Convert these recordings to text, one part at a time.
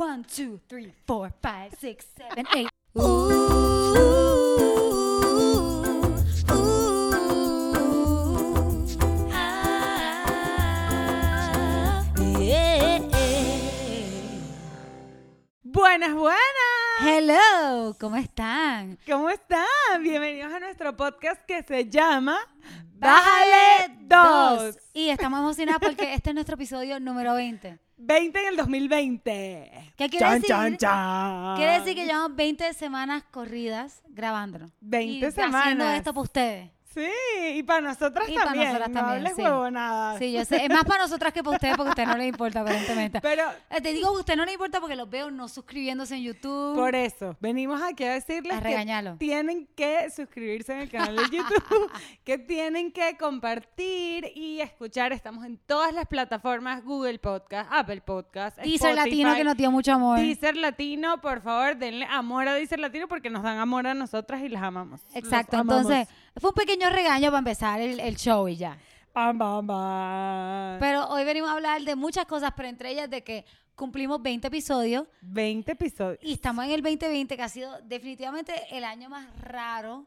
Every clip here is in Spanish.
One, two, three, four, five, six, seven, eight. Ooh, ooh, ah, yeah. Buenas, buenas. Hello, ¿cómo están? ¿Cómo están? Bienvenidos a nuestro podcast que se llama Bájale Bájale 2. Y estamos emocionados porque este es nuestro episodio número 20. 20 en el 2020. ¿Qué quiere Chan, decir? chan, chan. Quiere decir que llevamos 20 semanas corridas grabándolo. 20 y Haciendo semanas. esto para ustedes. Sí, y para nosotras Y para también. nosotras no también, hables sí. huevonadas. Sí, yo sé. Es más para nosotras que para ustedes porque a ustedes no les importa, aparentemente. Pero Eh, Te digo que a ustedes no les importa porque los veo no suscribiéndose en YouTube. por eso, venimos aquí a decirles A que tienen que suscribirse en el canal de YouTube, que tienen que compartir y escuchar. Estamos en todas las plataformas, Google Podcast, Apple Podcast, Deezer Latino que nos dio mucho amor. Deezer Latino, por favor, denle amor a Deezer Latino porque nos dan amor a nosotras y las amamos. Exacto. Amamos. Entonces, fue un pequeño regaño para empezar el, el show y ya. Bam, bam, bam. Pero hoy venimos a hablar de muchas cosas, pero entre ellas de que cumplimos 20 episodios 20 episodios. y estamos en el 2020, que ha sido definitivamente el año más raro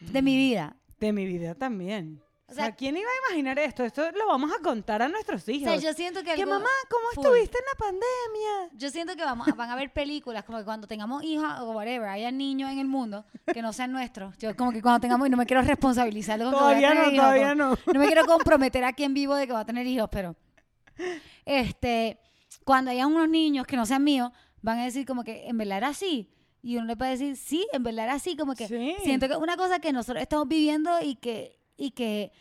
de mi vida. De mi vida también. O O sea, ¿quién iba a imaginar esto? Esto lo vamos a contar a nuestros O hijos. sea, yo siento que... que algo- mamá, ¿cómo full. estuviste en la pandemia? Yo siento que vamos, van a ver películas como que cuando tengamos hijos o whatever, haya niños en el mundo que no sean nuestros. Yo como que cuando tengamos, y no me quiero responsabilizar que Todavía no, hijos, todavía no. No me quiero comprometer aquí en vivo de que va a tener hijos, pero este, cuando haya unos niños que no sean míos, van a decir como que en verdad era así. Y uno le puede decir, sí, en verdad era así, como que Sí. siento que es una cosa que nosotros estamos viviendo y que, y que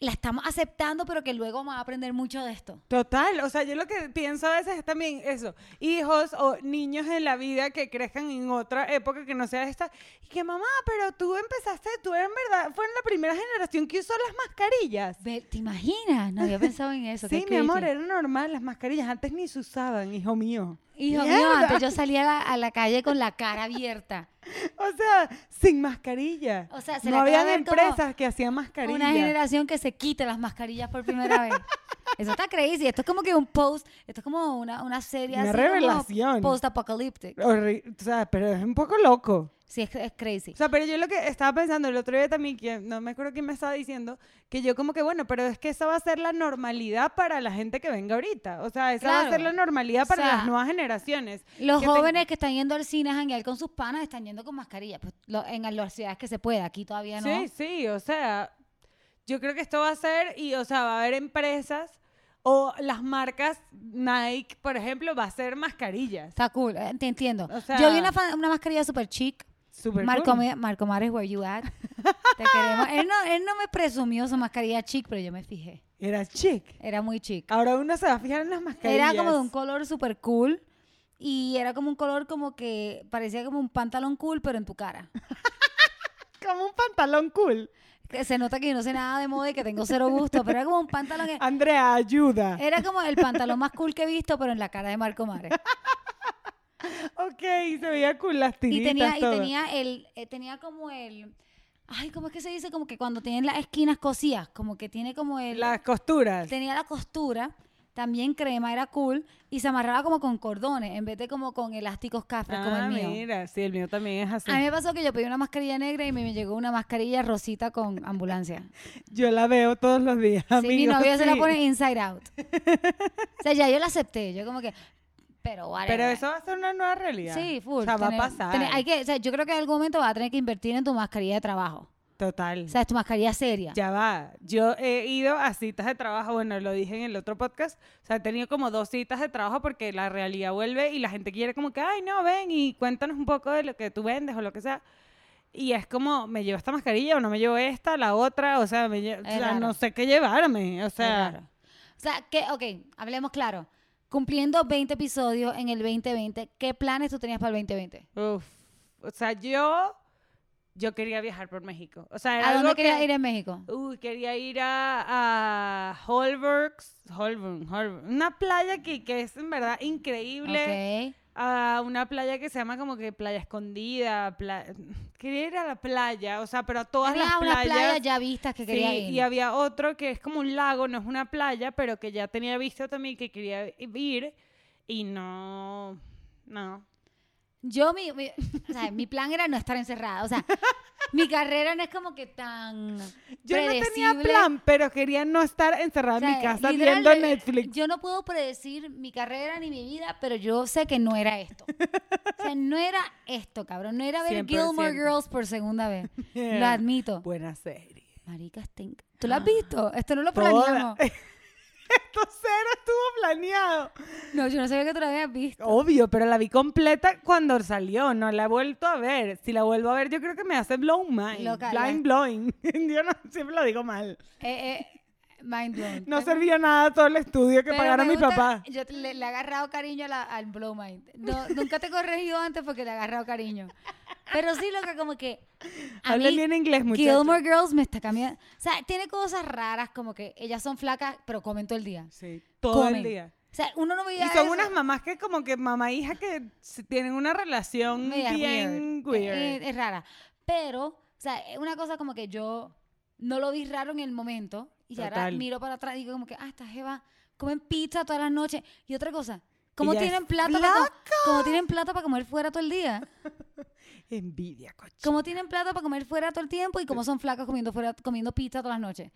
la estamos aceptando, pero que luego vamos a aprender mucho de esto. Total, o sea, yo lo que pienso a veces es también eso, hijos o niños en la vida que crezcan en otra época que no sea esta, y que mamá, pero tú empezaste, tú en verdad, fue en la primera generación que usó las mascarillas. ¿Te imaginas? No había pensado en eso. Sí, mi amor, era normal, las mascarillas antes ni se usaban, hijo mío. Hijo mío, antes yo salía a la, calle con la cara abierta. O sea, sin mascarilla. O sea, se no habían empresas que hacían mascarillas. Una generación que se quite las mascarillas por primera vez. Eso está crazy. Esto es como que un post, esto es como una, una serie Una así revelación. Post-apocalyptic. Horri- o sea, pero es un poco loco. Sí, es, es crazy. O sea, pero yo lo que estaba pensando el otro día también, que no me acuerdo quién me estaba diciendo, que yo como que, bueno, pero es que esa va a ser la normalidad para la gente que venga ahorita. O sea, esa va a Claro. ser la normalidad O para sea, las nuevas generaciones. Los que te- jóvenes que están yendo al cine a janguear con sus panas están yendo con mascarilla. Pues, lo- en las ciudades que se puede, aquí todavía no. Sí, sí, o sea, yo creo que esto va a ser, y o sea, va a haber empresas o las marcas Nike, por ejemplo, va a ser mascarillas. Está cool, eh, te entiendo. O sea- Yo vi una, una mascarilla super chic. Súper Marco, cool. Me- Marco Mares, where you at? Te queremos. Él no, él no me presumió su mascarilla chic, pero yo me fijé. Era chic. Era muy chic. Ahora uno se va a fijar en las mascarillas. Era como de un color super cool. Y era como un color como que parecía como un pantalón cool, pero en tu cara. Como un pantalón cool. Que se nota que yo no sé nada de moda y que tengo cero gusto, pero era como un pantalón que... Andrea, ayuda. Era como el pantalón más cool que he visto, pero en la cara de Marco Mares. Ok, se veía cool las Y tiritas, tenía, y tenía el, eh, tenía como el, ay, ¿cómo es que se dice? Como que cuando tienen las esquinas cosías, como que tiene como el, Las costuras. tenía la costura, también crema, era cool, y se amarraba como con cordones, en vez de como con elásticos cafés como Ah, el mío. mira, sí, el mío también es así. A mí me pasó que yo pedí una mascarilla negra y me llegó una mascarilla rosita con ambulancia. Yo la veo todos los días, Sí, mi amigos, novio se la pone inside out. o sea, ya yo la acepté, yo como que, pero whatever. Pero eso va a ser una nueva realidad. Sí, full. O sea, va a tener- pasar. tener- hay que, o sea, yo creo que en algún momento vas a tener que invertir en tu mascarilla de trabajo. Total. O sea, es tu mascarilla seria. Ya va. Yo he ido a citas de trabajo, bueno, lo dije en el otro podcast. O sea, he tenido como dos citas de trabajo porque la realidad vuelve y la gente quiere como que, ay, no, ven y cuéntanos un poco de lo que tú vendes o lo que sea. Y es como, ¿me llevo esta mascarilla o no me llevo esta, la otra? O sea, me o no sé qué llevarme. O sea. O sea, que, ok, hablemos claro. Cumpliendo 20 episodios en el 2020, ¿qué planes tú tenías para el 2020? uf. O sea, yo, yo quería viajar por México. O sea, era ¿A dónde algo querías que- ir en México? Uy, quería ir a, a Holbergs, Holborn, Holborn, una playa que, que es en verdad increíble. Ok. A una playa que se llama como que Playa Escondida. pla- Quería ir a la playa, o sea, pero a todas Había las playas. playas ya vistas que Sí, quería ir. y había otro que es como un lago, no es una playa, pero que ya tenía visto también que quería ir. Y no, no. Yo, mi, mi, o sea, mi plan era no estar encerrada. O sea, mi carrera no es como que tan Yo no tenía predecible. plan, pero quería no estar encerrada O sea, en mi casa literal, viendo eh, Netflix. Yo no puedo predecir mi carrera ni mi vida, pero yo sé que no era esto. O sea, no era esto, cabrón. No era ver 100%. Gilmore Girls por segunda vez. Lo Yeah. admito. Buena serie. Marica, stink. ¿Tú lo has visto? Esto no lo Toda. Esto cero estuvo planeado. No, yo no sabía que tú lo habías visto. Obvio, pero la vi completa cuando salió. No la he vuelto a ver. Si la vuelvo a ver, yo creo que me hace blow mind. Blind blowing. yo no, siempre lo digo mal. Eh, eh, mind blown. No servía nada todo el estudio que Pero pagara me mi gusta- papá. Yo le, le he agarrado cariño a la- al Blow Mind. No, nunca te he corregido antes porque le he agarrado cariño. Pero sí, lo que como que. Hablen bien inglés, muchachos. Gilmore Girls me está cambiando. O sea, tiene cosas raras como que ellas son flacas, pero comen todo el día. Sí, todo Comen. el día. O sea, uno no veía Y son eso. unas mamás que como que mamá e hija que tienen una relación media bien weird. Eh, Es, rara. Pero, o sea, es una cosa como que yo no lo vi raro en el momento. Y ahora miro para atrás y digo como que, ah, esta jeva comen pizza todas las noches. Y otra cosa, ¿cómo tienen plata para cómo tienen plata para comer fuera todo el día? Envidia, coche. ¿Cómo tienen plata para comer fuera todo el tiempo y cómo son flacas comiendo fuera comiendo pizza todas las noches?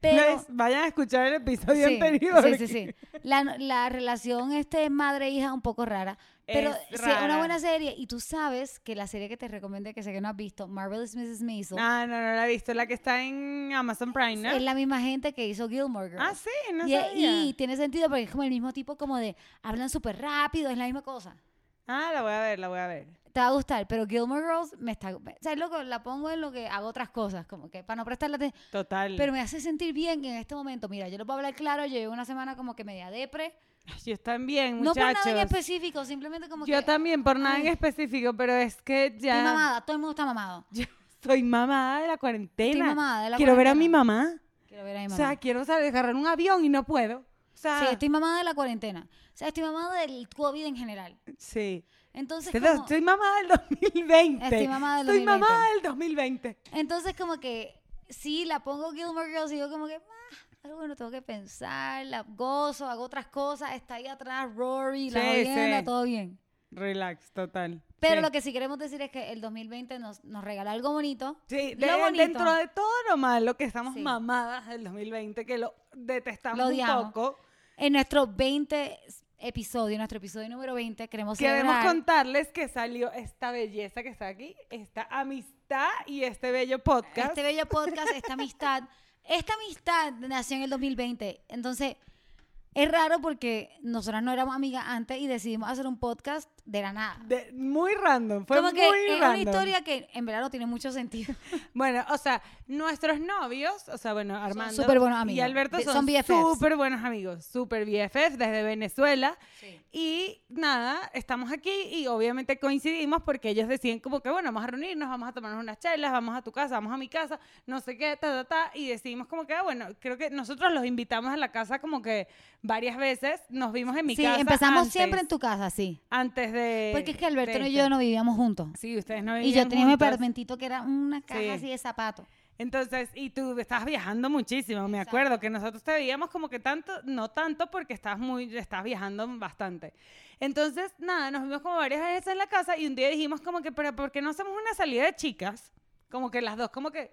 Pero Vayan a escuchar el episodio sí, anterior. sí, sí, sí. La, la relación este madre-hija un poco rara. Pero Es una buena serie. Y tú sabes que la serie que te recomendé, que sé que no has visto, Marvelous Mrs. Maisel, Ah, no, no la he visto. La que está en Amazon Prime, ¿no? es la misma gente que hizo Gilmore Girls. Ah, sí, no y, sabía. y tiene sentido porque es como el mismo tipo como de hablan súper rápido, es la misma cosa. Ah, la voy a ver, la voy a ver. Te va a gustar, pero Gilmore Girls me está... O sea, loco, la pongo en lo que hago otras cosas, como que para no prestarle atención. Total. Pero me hace sentir bien en este momento. Mira, yo lo puedo hablar claro, yo llevo una semana como que media depre. Yo también, No por muchachos. nada en específico, simplemente como Yo que... también, por nada en Ay. específico, pero es que ya... Estoy mamada, todo el mundo está mamado. Yo soy mamá de la cuarentena. Estoy mamada de la Quiero ver a mi cuarentena. mamá. Quiero ver a mi O mamá. sea, quiero salir, agarrar un avión y no puedo. O sea, sí, estoy mamada de la cuarentena. O sea, estoy mamada del COVID en general. sí. Entonces, Estoy, como, estoy mamá del 2020. Estoy mamá del Estoy 2020. mamá del 2020. entonces como que sí, la pongo Gilmore Girls y yo como que, ah, pero bueno, tengo que pensar, la gozo, hago otras cosas, está ahí atrás Rory, la Sí, jodienda, sí. todo bien. Relax, total. Pero Sí. lo que sí queremos decir es que el 2020 nos, nos regala algo bonito. Sí, lo de- bonito. dentro de todo lo malo que estamos mamadas del 2020, que lo detestamos Lo un poco, En nuestro 20 episodio, nuestro episodio número 20, queremos queremos contarles que salió esta belleza que está aquí, esta amistad y este bello podcast. este bello podcast, esta amistad. Esta amistad nació en el 2020. Entonces, es raro porque nosotras no éramos amigas antes y decidimos hacer un podcast de la nada. De- muy random, fue Como muy que es random. una historia que en verdad no tiene mucho sentido. Bueno, o sea, nuestros novios, o sea, bueno, Armando súper buenos y amigos. Alberto De- son, son BFFs. súper buenos amigos, súper BFF desde Venezuela. Y nada, estamos aquí y obviamente coincidimos porque ellos deciden como que, bueno, vamos a reunirnos, vamos a tomarnos unas chelas, vamos a tu casa, vamos a mi casa, no sé qué, ta, ta, ta, y decidimos como que, ah, bueno, creo que nosotros los invitamos a la casa como que varias veces, nos vimos en mi Sí, casa empezamos antes, siempre en tu casa, sí. Antes de... Porque es que Alberto y este. yo no vivíamos juntos. Sí, ustedes no Y yo vivían tenía mi apartamentito que era una caja Sí. así de zapatos. Entonces, y tú estabas viajando muchísimo, me acuerdo que nosotros te veíamos como que tanto, no tanto porque estabas muy, estabas viajando bastante. Entonces, nada, nos vimos como varias veces en la casa y un día dijimos como que, pero ¿por qué no hacemos una salida de chicas? Como que las dos, como que,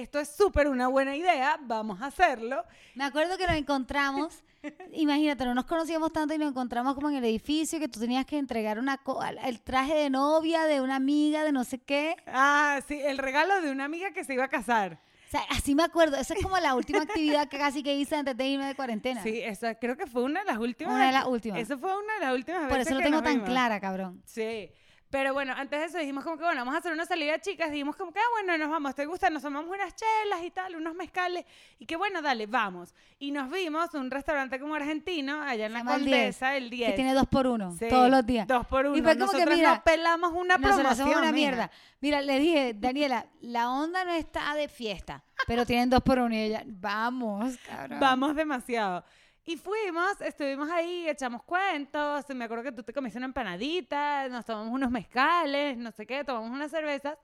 esto es súper una buena idea, vamos a hacerlo. Me acuerdo que nos encontramos, imagínate, no nos conocíamos tanto y nos encontramos como en el edificio que tú tenías que entregar una co- el traje de novia de una amiga de no sé qué. Ah, sí, el regalo de una amiga que se iba a casar. O sea, así me acuerdo. Esa es como la última actividad que casi que hice antes de irme de cuarentena. Sí, esa creo que fue una de las últimas. Una de las últimas. Eso fue una de las últimas Por veces eso lo tengo tan vimos. clara, cabrón. Sí. Pero bueno, antes de eso dijimos como que, bueno, vamos a hacer una salida chicas. Dijimos como que, ah, bueno, nos vamos, ¿te gusta? Nos tomamos unas chelas y tal, unos mezcales. Y que bueno, dale, vamos. Y nos vimos un restaurante como argentino, allá en Se la Condesa, el 10. Que tiene dos por uno, Sí, todos los días. Dos por uno. Y fue como que, mira, no pelamos una promoción, una mierda. Mira, le dije, Daniela, la onda no está de fiesta, pero tienen dos por uno. Y ella, vamos, cabrón. Vamos demasiado. Y fuimos, estuvimos ahí, echamos cuentos. Me acuerdo que tú te comiste una empanadita, nos tomamos unos mezcales, no sé qué, tomamos unas cervezas.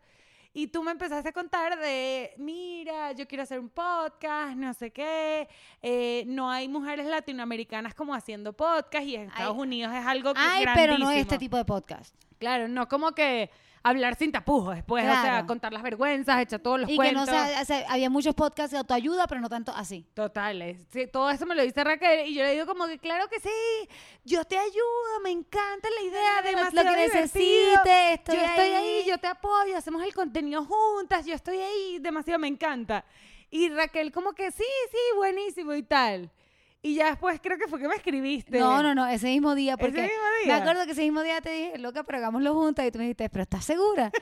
Y tú me empezaste a contar de, mira, yo quiero hacer un podcast, no sé qué, eh, no hay mujeres latinoamericanas como haciendo podcast y en Estados Ay. Unidos es algo que Ay, es pero no grandísimo. este tipo de podcast. Claro, no como que hablar sin tapujos después, o sea, contar las vergüenzas, echar todos los Y que cuentos. no sea, o sea, había muchos podcasts de autoayuda, pero no tanto así. Totales. Sí, todo eso me lo dice Raquel y yo le digo como que claro que sí, yo te ayudo, me encanta la idea, Lo- demasiado lo que necesites, estoy yo estoy ahí. yo te apoyo, hacemos el contenido juntas, yo estoy ahí, demasiado me encanta. Y Raquel como que sí, sí, buenísimo y tal. Y ya después creo que fue que me escribiste. No, no, no, ese mismo día, ¿Ese porque mismo me día? acuerdo que ese mismo día te dije, loca, pero hagámoslo juntas, y tú me dijiste, pero ¿estás segura?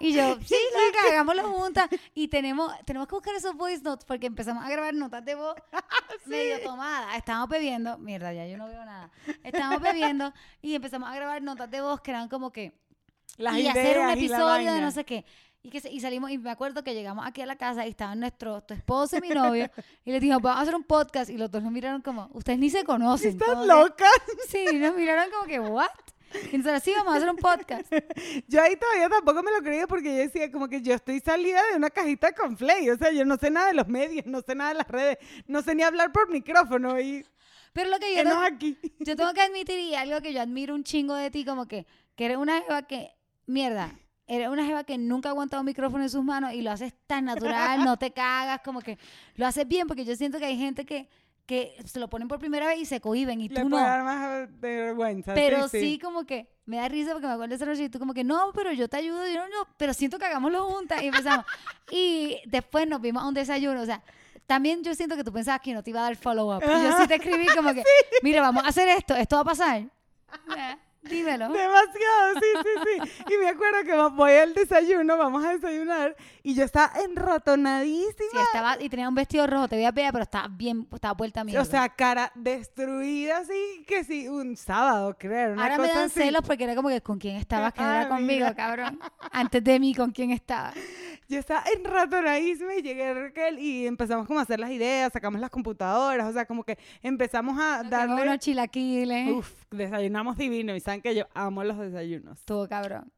Y yo, sí, loca, hagámoslo juntas. Y tenemos, tenemos que buscar esos voice notes porque empezamos a grabar notas de voz medio tomadas. Estábamos bebiendo, mierda, ya yo no veo nada. Estábamos bebiendo y empezamos a grabar notas de voz que eran como que Las y hacer un ideas y la episodio de no sé qué. Y, que y salimos, y me acuerdo que llegamos aquí a la casa y estaban nuestro, tu esposo y mi novio, y les dijimos, vamos a hacer un podcast, y los dos nos miraron como, ustedes ni se conocen. ¿Estás como que- loca? Sí, nos miraron como que, ¿what? Y nosotros, sí, vamos a hacer un podcast. Yo ahí todavía tampoco me lo creía porque yo decía como que yo estoy salida de una cajita con Flay, o sea, yo no sé nada de los medios, no sé nada de las redes, no sé ni hablar por micrófono y Pero lo que yo, tengo- aquí. yo tengo que admitir, y algo que yo admiro un chingo de ti, como que, que eres una jeva que, mierda, eres una jeva que nunca ha aguantado un micrófono en sus manos y lo haces tan natural, no te cagas, como que lo haces bien, porque yo siento que hay gente que, que se lo ponen por primera vez y se cohiben y Le tú puede no. dar más de vergüenza. Pero sí, sí, como que me da risa porque me acuerdo de esa noche y tú como que no, pero yo te ayudo, y yo no, no, pero siento que hagámoslo juntas y empezamos. y después nos vimos a un desayuno, o sea, también yo siento que tú pensabas que no te iba a dar follow up. Y yo sí te escribí como que, mira, vamos a hacer esto, esto va a pasar. Dímelo. Demasiado, sí, sí, sí. Y me acuerdo que voy al desayuno, vamos a desayunar, y yo estaba enratonadísima. Sí, estaba, y tenía un vestido rojo, te veía bella, pero estaba bien, estaba vuelta a mierda. o sea, cara destruida, así que sí, un sábado, creo. Una Ahora me dan así. celos porque era como que con quién estabas, que no era conmigo, cabrón. Antes de mí, con quién estaba. Yo estaba enratonadísima y llegué a Raquel y empezamos como a hacer las ideas, sacamos las computadoras, o sea, como que empezamos a Darle darle... unos chilaquiles. Uf, desayunamos divino y saben que yo amo los desayunos. Estuvo cabrón.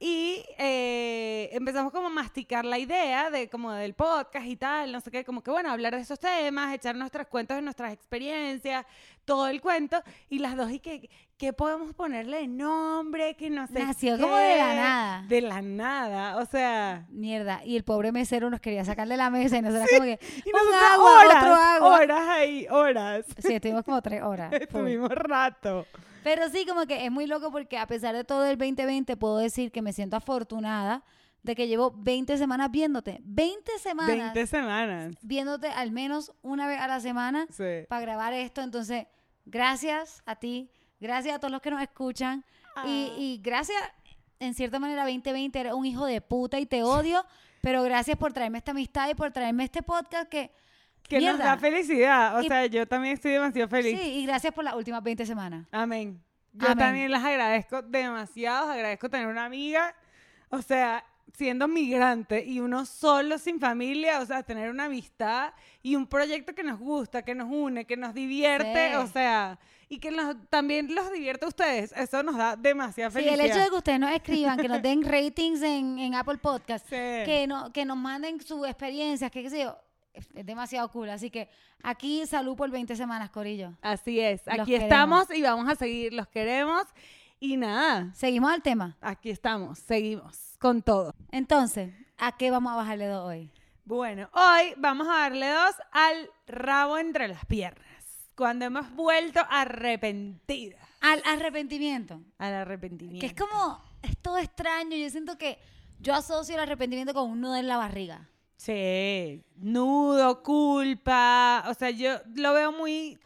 Y eh, empezamos como a masticar la idea de como del podcast y tal, no sé qué, como que bueno, hablar de esos temas, echar nuestros cuentos de nuestras experiencias, todo el cuento, y las dos y que, ¿qué podemos ponerle de nombre? Que no sé Nació como de la qué. nada. De la nada, o sea... Mierda. Y el pobre mesero nos quería sacar de la mesa y nosotros como que, Y nosotros agua, horas, otro agua. horas ahí, horas. Sí, estuvimos como tres horas. Estuvimos rato. Pero sí, como que es muy loco porque a pesar de todo el 2020, puedo decir que me siento afortunada de que llevo 20 semanas viéndote. 20 semanas 20 semanas. viéndote al menos una vez a la semana Sí. para grabar esto. Entonces, gracias a ti, gracias a todos los que nos escuchan y, Ah. y gracias, en cierta manera, 2020 eres un hijo de puta y te odio, pero gracias por traerme esta amistad y por traerme este podcast que... Que nos da felicidad. O Y- sea, yo también estoy demasiado feliz. Sí, y gracias por las últimas 20 semanas. Amén. Yo Amén. también las agradezco demasiado. Agradezco tener una amiga. O sea, siendo migrante y uno solo sin familia, o sea, tener una amistad y un proyecto que nos gusta, que nos une, que nos divierte, Sí. o sea, y que nos, también los divierte a ustedes. Eso nos da demasiada Sí, felicidad. el hecho de que ustedes nos escriban, que nos den ratings en, en Apple Podcast, Sí. que, no, que nos manden sus experiencias, que qué sé yo, es demasiado cool. Así que aquí salud por 20 semanas, Corillo. Así es. Los Aquí queremos. estamos y vamos a seguir. Los queremos. Y nada, Seguimos al tema. aquí estamos. Seguimos con todo. Entonces, ¿a qué vamos a bajarle dos hoy? Bueno, hoy vamos a darle dos al rabo entre las piernas. Cuando hemos vuelto arrepentidas. Al arrepentimiento. Al arrepentimiento. Que es como, es todo extraño. Yo siento que yo asocio el arrepentimiento con un nudo en la barriga. Sí, nudo, culpa. O sea, yo lo veo muy.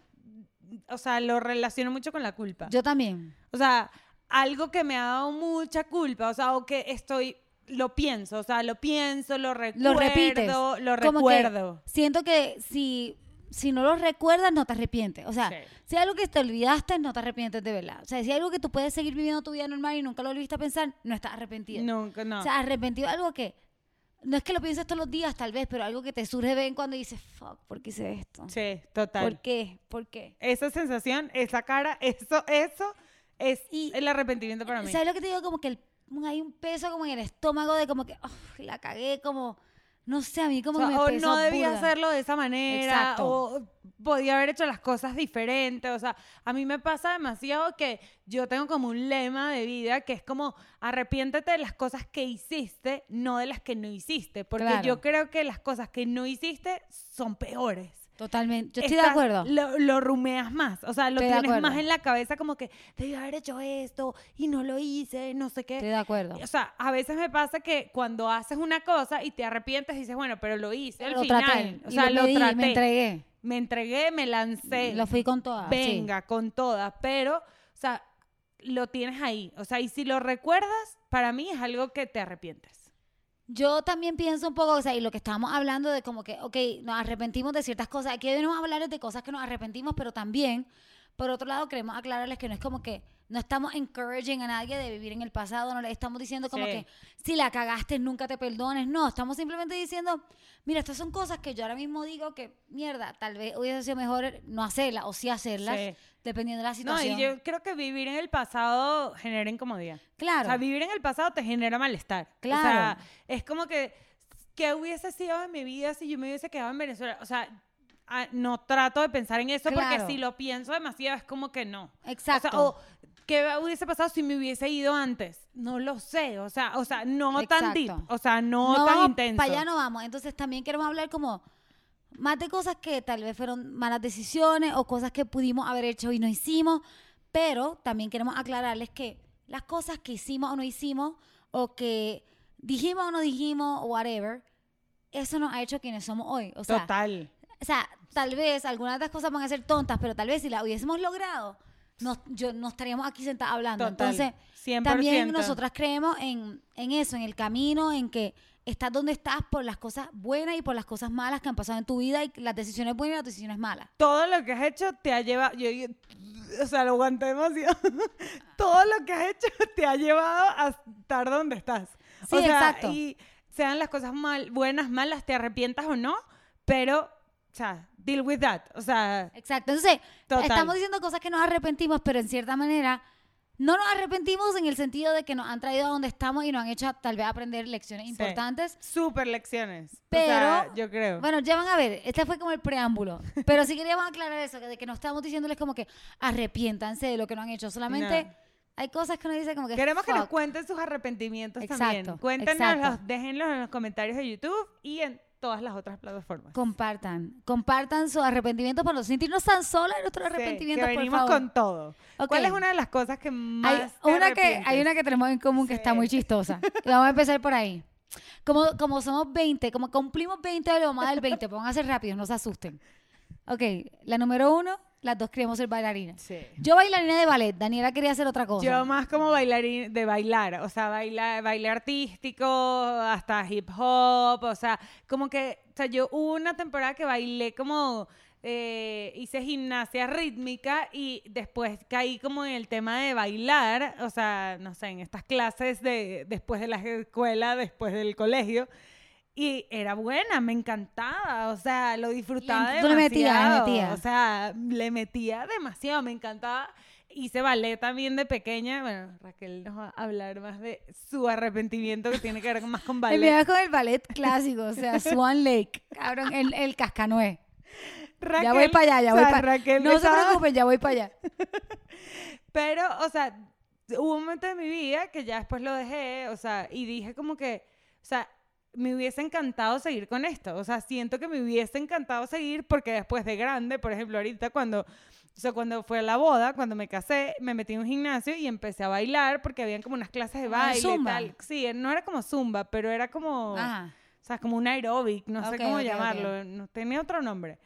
O sea, lo relaciono mucho con la culpa. Yo también. O sea, algo que me ha dado mucha culpa. O sea, o que estoy. Lo pienso, o sea, lo pienso, lo recuerdo. Lo repites. Lo Como que recuerdo. siento que si, si no lo recuerdas, no te arrepientes. O sea, Sí. si hay algo que te olvidaste, no te arrepientes de verdad. O sea, si hay algo que tú puedes seguir viviendo tu vida normal y nunca lo volviste a pensar, no estás arrepentido. Nunca, no. O sea, arrepentido algo que no es que lo pienses todos los días, tal vez, pero algo que te surge de vez en cuando y dices, fuck, ¿por qué hice esto? sí, total. ¿Por qué? ¿Por qué? esa sensación, esa cara, eso, eso es Y- el arrepentimiento para mí. ¿Sabes lo que te digo? Como que el hay un peso como en el estómago de como que, "Uf, la cagué, como, no sé, a mí como O, sea, me o no debía burda. hacerlo de esa manera, Exacto. o podía haber hecho las cosas diferentes. O sea, a mí me pasa demasiado que yo tengo como un lema de vida que es como arrepiéntete de las cosas que hiciste, no de las que no hiciste. Porque Claro. yo creo que las cosas que no hiciste son peores. Totalmente, yo estoy de acuerdo. Lo, lo rumeas más. O sea, lo Estoy tienes más en la cabeza como que debí haber hecho esto y no lo hice, no sé qué. Estoy de acuerdo. O sea, a veces me pasa que cuando haces una cosa y te arrepientes dices, bueno, pero lo hice al lo final. traté. O y sea, lo, lo, traté. me entregué. Me entregué, me lancé. Lo fui con todas. sí. Venga, con todas. Pero, o sea, lo tienes ahí. O sea, y si lo recuerdas, para mí es algo que te arrepientes. Yo también pienso un poco, o sea, y lo que estábamos hablando de como que, ok, nos arrepentimos de ciertas cosas. Aquí venimos a hablar de cosas que nos arrepentimos, pero también, por otro lado, queremos aclararles que no es como que no estamos encouraging a nadie de vivir en el pasado, no le estamos diciendo como Sí. que si la cagaste nunca te perdones, no, estamos simplemente diciendo, mira, estas son cosas que yo ahora mismo digo que, mierda, tal vez hubiese sido mejor no hacerlas o sí hacerlas, Sí. dependiendo de la No, situación. y yo creo que vivir en el pasado genera incomodidad. claro, O sea, vivir en el pasado te genera malestar. O Claro. sea, es como que, ¿qué hubiese sido en mi vida si yo me hubiese quedado en Venezuela? O sea, ah, no trato de pensar en eso Claro. porque si lo pienso demasiado es como que no. exacto. O sea, o, ¿qué hubiese pasado si me hubiese ido antes? No lo sé. O sea, o sea no tan deep. O sea, no, no tan intenso. Para allá no vamos. Entonces también queremos hablar como más de cosas que tal vez fueron malas decisiones o cosas que pudimos haber hecho y no hicimos, pero también queremos aclararles que las cosas que hicimos o no hicimos o que dijimos o no dijimos o whatever, eso nos ha hecho quienes somos hoy. O sea, Total. o sea, tal vez algunas de las cosas van a ser tontas, pero tal vez si las hubiésemos logrado, no, yo, no estaríamos aquí sentados hablando. Total. Entonces, 100%. también nosotras creemos en, en eso, en el camino, en que estás donde estás por las cosas buenas y por las cosas malas que han pasado en tu vida y las decisiones buenas y las decisiones malas. Todo lo que has hecho te ha llevado. Yo, yo- o sea, lo aguanté demasiado. Todo lo que has hecho te ha llevado a estar donde estás. Sí, o sea, exacto. Y sean las cosas mal, buenas, malas, te arrepientas o no, pero, sea, deal with that. O sea, Exacto. Entonces, Total. estamos diciendo cosas que nos arrepentimos, pero en cierta manera no nos arrepentimos en el sentido de que nos han traído a donde estamos y nos han hecho tal vez aprender lecciones Sí. importantes. super lecciones. Pero, o sea, yo creo. Bueno, ya van a ver, este fue como el preámbulo. Pero sí queríamos aclarar eso, de que no estamos diciéndoles como que arrepiéntanse de lo que no han hecho. Solamente No. hay cosas que uno dice como que. Queremos que nos fuck. cuenten sus arrepentimientos Exacto, también. Cuéntenos, déjenlos en los comentarios de YouTube y en todas las otras plataformas. Compartan, compartan sus arrepentimientos para no sentirnos tan solas en nuestros Sí, arrepentimientos, que por venimos favor. con todo. ¿Cuál es una de las cosas que más Hay te una, que, hay una que tenemos en común que está Sí. muy chistosa. Vamos a empezar por ahí. Como, como somos 20, como cumplimos 20 de lo más del 20, pongan a ser rápidos, no se asusten. Ok, la número uno, las dos queremos ser bailarinas. Sí. Yo bailarina de ballet, Daniela quería hacer otra cosa. Yo más como bailarín de bailar, o sea, baila, baile artístico, hasta hip hop, o sea, como que, o sea, yo hubo una temporada que bailé como, eh, hice gimnasia rítmica y después caí como en el tema de bailar, o sea, no sé, en estas clases de después de la escuela, después del colegio. Y era buena, me encantaba, o sea, lo disfrutaba tú le metías, le demasiado. metías. O sea, le metía demasiado, me encantaba. Hice ballet también de pequeña. Bueno, Raquel nos va a hablar más de su arrepentimiento que tiene que ver más con ballet. es con el ballet clásico, o sea, Swan Lake, cabrón, el, el cascanué. Ya voy Raquel- para allá, ya o voy sea, para Raquel No se preocupen, ya voy para allá. Pero, o sea, hubo un momento de mi vida que ya después lo dejé, o sea, y dije como que, o sea, me hubiese encantado seguir con esto. O sea, siento que me hubiese encantado seguir porque después de grande, por ejemplo, ahorita cuando, o sea, cuando fue a la boda, cuando me casé, me metí en un gimnasio y empecé a bailar porque habían como unas clases de de baile y tal. Sí, no era como zumba, pero era como... Ajá. O sea, como un aeróbic, no sé cómo llamarlo, no tenía otro nombre.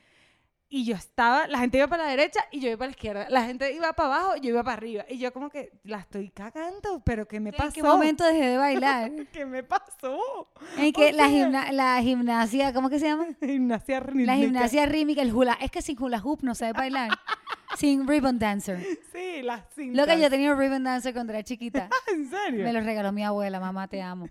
Y yo estaba, la gente iba para la derecha y yo iba para la izquierda. La gente iba para abajo y yo iba para arriba. Y yo como que la estoy cagando, pero ¿qué me pasó? ¿En qué momento dejé de bailar? ¿Qué me pasó? En que la, gimna- la gimnasia, ¿cómo que se llama? Gimnasia rítmica. La gimnasia rítmica, el hula. Es que sin hula hoop no sabes bailar. sin ribbon dancer. Sí, las cintas. Lo que yo tenía un ribbon dancer cuando era chiquita. ¿En serio? Me lo regaló mi abuela, mamá, te amo.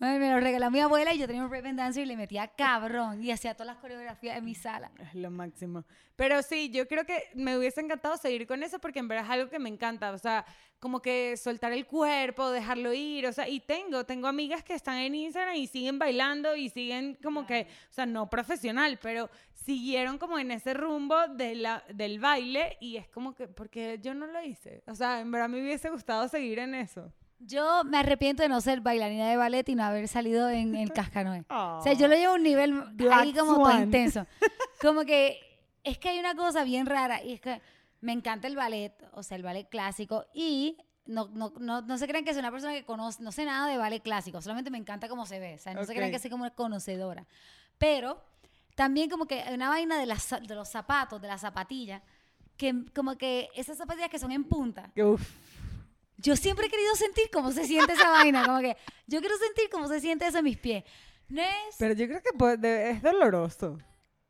Me me lo regaló mi abuela y yo tenía un Raven Dancer y le metía cabrón y hacía todas las coreografías en mi sala. Es lo máximo. Pero sí, yo creo que me hubiese encantado seguir con eso porque en verdad es algo que me encanta. O sea, como que soltar el cuerpo, dejarlo ir. O sea, y tengo, tengo amigas que están en Instagram y siguen bailando y siguen como que, o sea, no profesional, pero siguieron como en ese rumbo de la, del baile y es como que, porque yo no lo hice. O sea, en verdad me hubiese gustado seguir en eso. Yo me arrepiento de no ser bailarina de ballet y no haber salido en el cascanoe. O sea, yo lo llevo a un nivel ahí como todo Swan. intenso. Como que es que hay una cosa bien rara y es que me encanta el ballet, o sea, el ballet clásico y no, no, no, no se crean que soy una persona que conoce, no sé nada de ballet clásico, solamente me encanta cómo se ve, o sea, no se crean que soy como una conocedora. Pero también como que hay una vaina de, las, de los zapatos, de las zapatillas, que como que esas zapatillas que son en punta, uf. Yo siempre he querido sentir cómo se siente esa vaina, como que yo quiero sentir cómo se siente eso en mis pies. No es, Pero yo creo que de- es doloroso.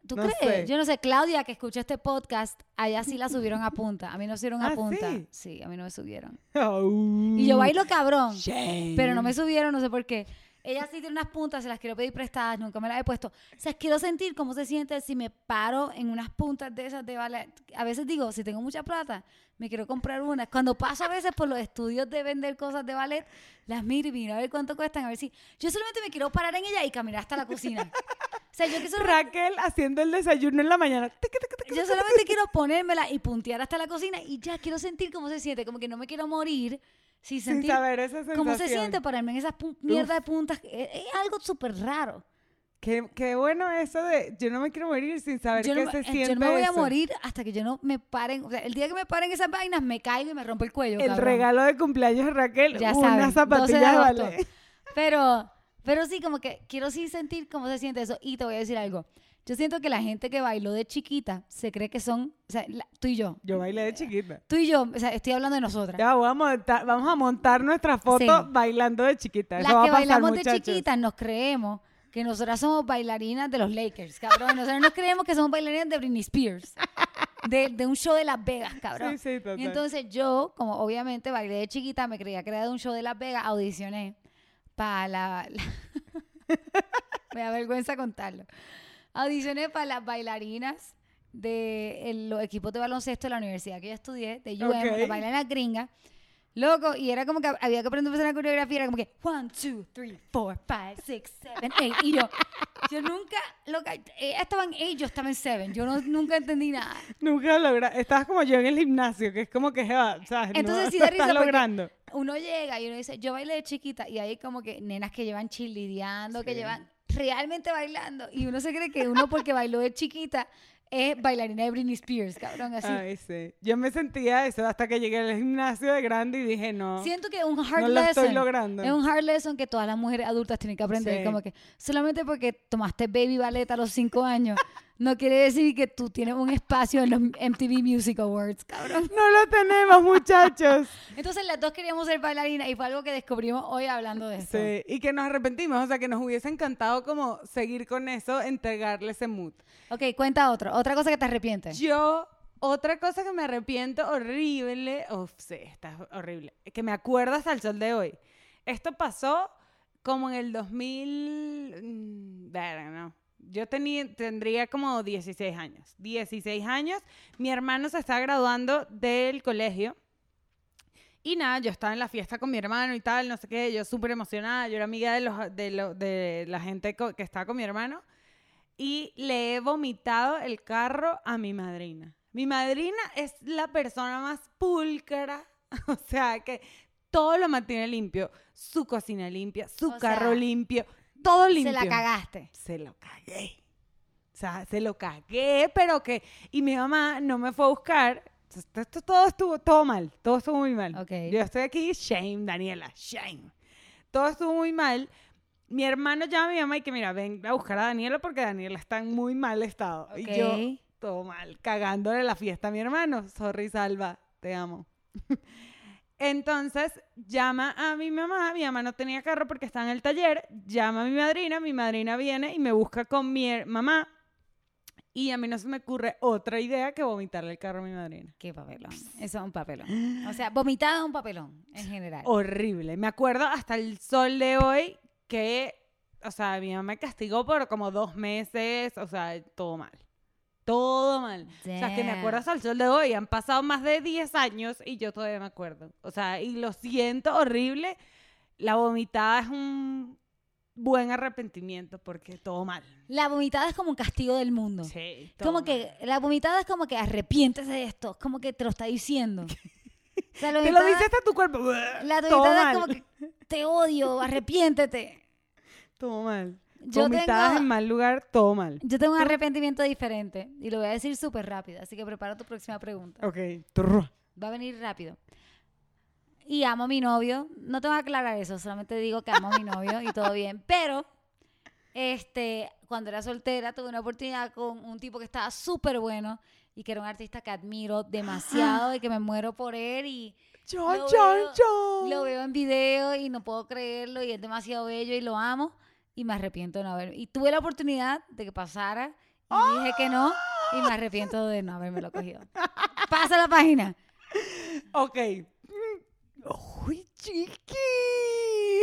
¿tú no crees? sé. Yo no sé, Claudia que escucha este podcast, allá sí la subieron a punta, a mí no subieron a Ah, punta. ¿sí? Sí, a mí no me subieron. Y Y yo bailo cabrón, Shame. pero no me subieron, no sé por qué. Ella sí tiene unas puntas, se las quiero pedir prestadas, nunca me las he puesto. O sea, quiero sentir cómo se siente si me paro en unas puntas de esas de ballet. A veces digo, si tengo mucha plata, me quiero comprar unas. Cuando paso a veces por los estudios de vender cosas de ballet, las miro y miro a ver cuánto cuestan, a ver si... Yo solamente me quiero parar en ella y caminar hasta la cocina. O sea, yo que soy Raquel haciendo el desayuno en la mañana. Yo solamente quiero ponérmela y puntear hasta la cocina y ya quiero sentir cómo se siente, como que no me quiero morir sin Sin sentir saber esa sensación. cómo se siente pararme en esas pu- mierda de puntas. Es, es algo súper raro. Qué, qué bueno eso de yo no me quiero morir sin saber Yo qué no, se me- eh, siente yo no me voy a morir hasta que yo no me paren. O sea, el día que me paren esas vainas, me caigo y me rompo el cuello. El cabrón. regalo de cumpleaños de Raquel, Ya unas saben, 12 de zapatillas ballet. Pero, pero sí, como que quiero sí sentir cómo se siente eso. Y te voy a decir algo. Yo siento que la gente que bailó de chiquita se cree que son, o sea, la- tú y yo. Yo bailé de chiquita. Tú y yo, o sea, estoy hablando de nosotras. Ya, voy a montar- vamos a montar nuestra foto Sí. bailando de chiquita. Eso Las va a que pasar, bailamos de chiquitas nos creemos que nosotras somos bailarinas de los Lakers, cabrón. Nosotros nos creemos que somos bailarinas de Britney Spears. De, de un show de Las Vegas, cabrón. Sí, sí, total. Y entonces yo, como obviamente bailé de chiquita, me creía que era de un show de Las Vegas, audicioné para la... la- me da vergüenza contarlo. Audicioné para las bailarinas de el- los equipos de baloncesto de la universidad que yo estudié, de UM, Ok. las bailarinas gringas. Loco, y era como que había que aprender a hacer la coreografía, era como que one, two, three, four, five, six, seven, eight. Y yo, yo nunca, loca, ellas estaban eight, yo estaba en seven. Yo no, nunca entendí nada. Nunca logra. Estabas como yo en el gimnasio, que es como que, ah, ¿sabes? Entonces no, sí risa estás logrando. uno llega y uno dice, yo bailé de chiquita y hay como que nenas que llevan chilideando, que Sí. llevan realmente bailando y uno se cree que uno porque bailó de chiquita es bailarina de Britney Spears, cabrón, así. Ay, sí. Yo me sentía eso hasta que llegué al gimnasio de grande y dije, no, Siento que un hard no lo lesson estoy logrando. es un hard lesson que todas las mujeres adultas tienen que aprender, Sí. como que solamente porque tomaste baby ballet a los cinco años no quiere decir que tú tienes un espacio en los MTV Music Awards, cabrón. No lo tenemos, muchachos. Entonces las dos queríamos ser bailarinas y fue algo que descubrimos hoy hablando de esto. Sí, y que nos arrepentimos, o sea, que nos hubiese encantado como seguir con eso, entregarle ese mood. Ok, cuenta otro. Otra cosa que te arrepientes. Yo, otra cosa que me arrepiento horrible, uf, sí, está horrible, que me acuerdo hasta el sol de hoy. Esto pasó como en el 2000, mm, no. Yo tenía, tendría como 16 años. 16 años. Mi hermano se está graduando del colegio. Y nada, yo estaba en la fiesta con mi hermano y tal, no sé qué, yo súper emocionada, yo era amiga de, los, de, lo- de la gente que estaba con mi hermano y le he vomitado el carro a mi madrina. Mi madrina es la persona más pulcra, o sea, que todo lo mantiene limpio, su cocina limpia, su O carro sea, limpio, todo limpio. Se la cagaste. Se lo cagué. O sea, se lo cagué, pero que... Y mi mamá no me fue a buscar. Esto, esto todo estuvo todo mal. Todo estuvo muy mal. Ok. Yo estoy aquí, shame, Daniela, shame. Todo estuvo muy mal. Mi hermano llama a mi mamá y que, mira, ven a buscar a Daniela porque Daniela está en muy mal estado. Y yo, todo mal, cagándole la fiesta a mi hermano. Sorry, Salva, te amo. Entonces llama a mi mamá, mi mamá no tenía carro porque está en el taller, llama a mi madrina, mi madrina viene y me busca con mi mamá y a mí no se me ocurre otra idea que vomitarle el carro a mi madrina. Qué papelón. Eso es un papelón. O sea, vomitada es un papelón, en general. Horrible. Me acuerdo hasta el sol de hoy que, o sea, mi mamá me castigó por como dos meses, o sea, todo mal. Todo mal. O sea, que me acuerdo hasta el sol de hoy. Han pasado más de 10 años y yo todavía me acuerdo. O sea, y lo siento horrible. La vomitada es un buen arrepentimiento porque todo mal. La vomitada es como un castigo del mundo. Sí. Como que la vomitada es como que arrepiéntese de esto, como que te lo está diciendo. O sea, la Te lo dice hasta tu cuerpo. La todo vomitada mal. es como que te odio, arrepiéntete. Todo mal. Yo Vomitadas tengo- en mal lugar, todo mal. Yo tengo un arrepentimiento diferente y lo voy a decir súper rápido, así que prepara tu próxima pregunta. Ok. Va a venir rápido. Y amo a mi novio. No tengo que aclarar eso, solamente digo que amo a mi novio y todo bien. Pero, este, cuando era soltera, tuve una oportunidad con un tipo que estaba súper bueno y que era un artista que admiro demasiado y que me muero por él y Chon, Lo chon, veo- chon. lo veo en video y no puedo creerlo y es demasiado bello y lo amo y me arrepiento de no haber. Y tuve la oportunidad de que pasara y dije que no y me arrepiento de no haberme lo cogido. Pasa la página. Ok. Uy, chiqui.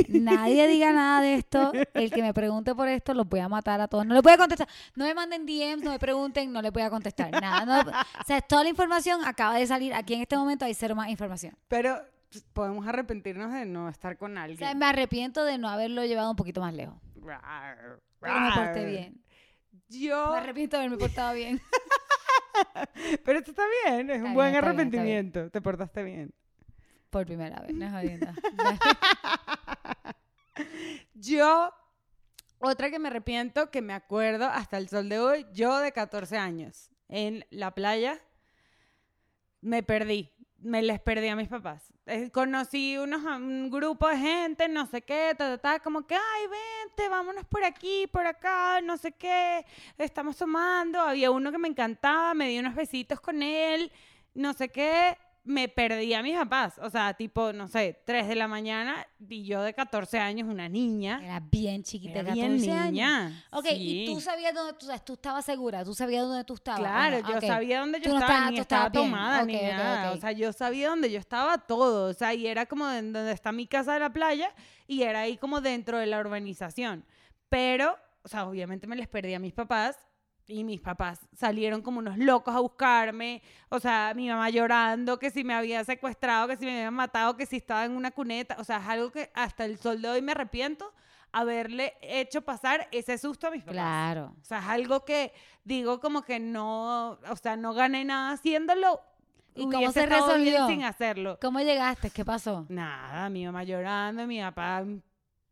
Nadie diga nada de esto. El que me pregunte por esto, los voy a matar a todos. No le voy a contestar. No me manden DMs, no me pregunten, no les voy a contestar. Nada. no- o sea, toda la información acaba de salir. Aquí en este momento hay cero más información. Pero podemos arrepentirnos de no estar con O sea, alguien. me arrepiento de no haberlo llevado un poquito más lejos. Pero me porté bien. Yo. Me arrepiento de haberme portado bien. Pero esto está bien, es Está un buen bien, bien, arrepentimiento. Te portaste bien. Por primera vez, no. Yo, otra que me arrepiento, que me acuerdo hasta el sol de hoy, yo de 14 años, en la playa, me perdí. Me les perdí a mis papás. Eh, conocí unos, un grupo de gente, no sé qué, ta, ta, ta, como que, ay, vente, vámonos por aquí, por acá, no sé qué, estamos tomando. Había uno que me encantaba, me di unos besitos con él, no sé qué. Me perdí a mis papás. O sea, tipo, no sé, 3 de la mañana y yo de 14 años, una niña. Era bien chiquita, Era 14 bien años. niña. Ok, y tú sí. sabías dónde tú, tú estabas segura, tú sabías dónde tú estabas. ¿o Claro, yo sabía dónde yo no estaba, estabas- ni estaba tomada ni nada. O sea, yo sabía dónde yo estaba todo. O sea, y era como en donde está mi casa de la playa y era ahí como dentro de la urbanización. Pero, o sea, obviamente me les perdí a mis papás y mis papás salieron como unos locos a buscarme. O sea, mi mamá llorando que si me había secuestrado, que si me habían matado, que si estaba en una cuneta. O sea, es algo que hasta el sol de hoy me arrepiento haberle hecho pasar ese susto a mis papás. Claro. O sea, es algo que digo como que no, o sea, no gané nada haciéndolo. ¿Y cómo se resolvió? sin hacerlo. ¿Cómo llegaste? ¿Qué pasó? Nada, mi mamá llorando, mi papá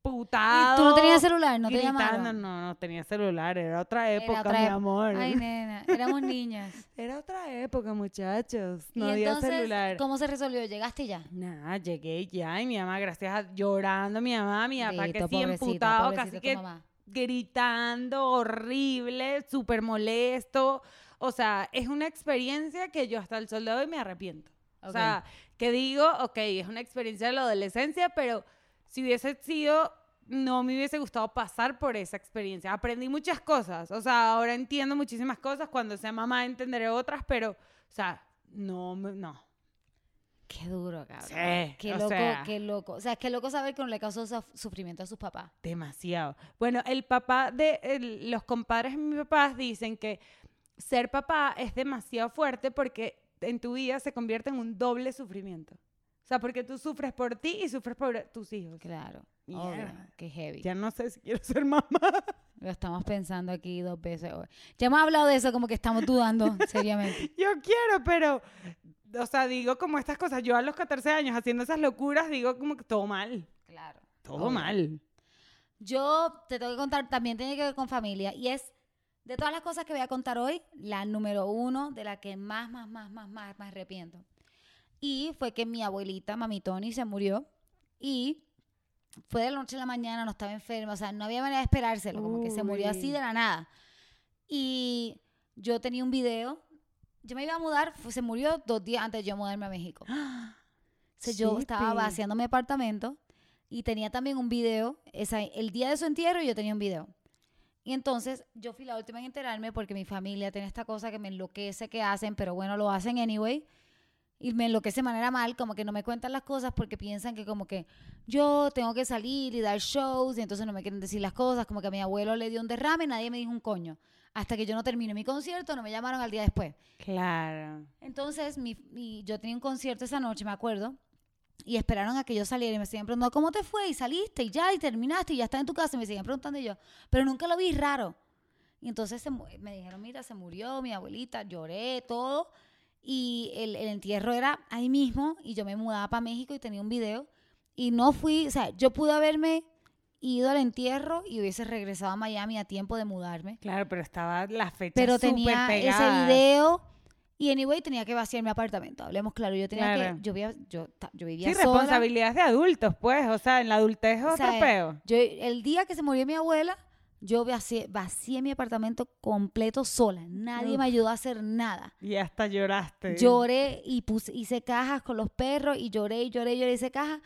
¿Y putado. tú no tenías celular? ¿No te gritando. No, no tenía celular, era otra época, otra mi amor. Ay, nena, éramos niñas. Era otra época, muchachos. No y había entonces, celular. ¿cómo se resolvió? ¿Llegaste y ya? Nada, llegué ya y mi mamá, gracias a llorando, mi mamá, mi papá que sí emputado, casi que mamá. gritando, horrible, súper molesto. O sea, es una experiencia que yo hasta el sol de hoy me arrepiento. O sea, que digo, ok, es una experiencia de la adolescencia, pero si hubiese sido, no me hubiese gustado pasar por esa experiencia. Aprendí muchas cosas. O sea, ahora entiendo muchísimas cosas. Cuando sea mamá entenderé otras, pero, o sea, no, no. Qué duro, cabrón. Sí, Qué loco, sea. qué loco. O sea, qué loco saber que no le causó suf- sufrimiento a sus papás. Demasiado. Bueno, el papá de el- los compadres de mis papás dicen que ser papá es demasiado fuerte porque en tu vida se convierte en un doble sufrimiento. O sea, porque tú sufres por ti y sufres por tus hijos. Claro. Mierda. Obvio. Qué heavy. Ya no sé si quiero ser mamá. Lo estamos pensando aquí dos veces hoy. Ya hemos hablado de eso, como que estamos dudando seriamente. Yo quiero, pero, o sea, digo como estas cosas. Yo a los 14 años haciendo esas locuras, digo como que todo mal. Claro. Todo Obvio. mal. Yo te tengo que contar, también tiene que ver con familia. Y es, de todas las cosas que voy a contar hoy, la número uno de la que más, más, más, más, más me arrepiento. Y fue que mi abuelita, mami Tony, se murió. Y fue de la noche a la mañana, no estaba enferma. O sea, no había manera de esperárselo. Como que se murió así de la nada. Y yo tenía un video. Yo me iba a mudar, fue- se murió dos días antes de yo mudarme a México. Entonces, yo estaba vaciando mi apartamento y tenía también un video. Esa, el día de su entierro yo tenía un video. Y entonces yo fui la última en enterarme porque mi familia tiene esta cosa que me enloquece que hacen, pero bueno, lo hacen anyway. Y me enloquece de manera mal, como que no me cuentan las cosas porque piensan que como que yo tengo que salir y dar shows y entonces no me quieren decir las cosas, como que a mi abuelo le dio un derrame y nadie me dijo un coño. Hasta que yo no termine mi concierto, no me llamaron al día después. Claro. Entonces, mi, mi- yo tenía un concierto esa noche, me acuerdo, y esperaron a que yo saliera y me seguían preguntando, ¿cómo te fue? Y saliste y ya, y terminaste y ya estás en tu casa. Y me seguían preguntando y yo, pero nunca lo vi raro. Y entonces se me dijeron, mira, se murió mi abuelita, lloré, todo. Y el, el entierro era ahí mismo y yo me mudaba para México y tenía un video. Y no fui, o sea, yo pude haberme ido al entierro y hubiese regresado a Miami a tiempo de mudarme. Claro, pero estaba la fecha Pero tenía ese pegada. video y anyway tenía que vaciar mi apartamento. Hablemos claro, yo tenía Claro. que yo vivía yo, yo vivía Sí, sola. responsabilidades de adultos, pues. O sea, en la adultez es O otro sea, peo. Yo el día que se murió mi abuela, yo vacié, vacié mi apartamento completo sola. Nadie Uf. me ayudó a hacer nada. Y hasta lloraste. Lloré y puse, hice cajas con los perros y lloré y lloré y lloré, hice cajas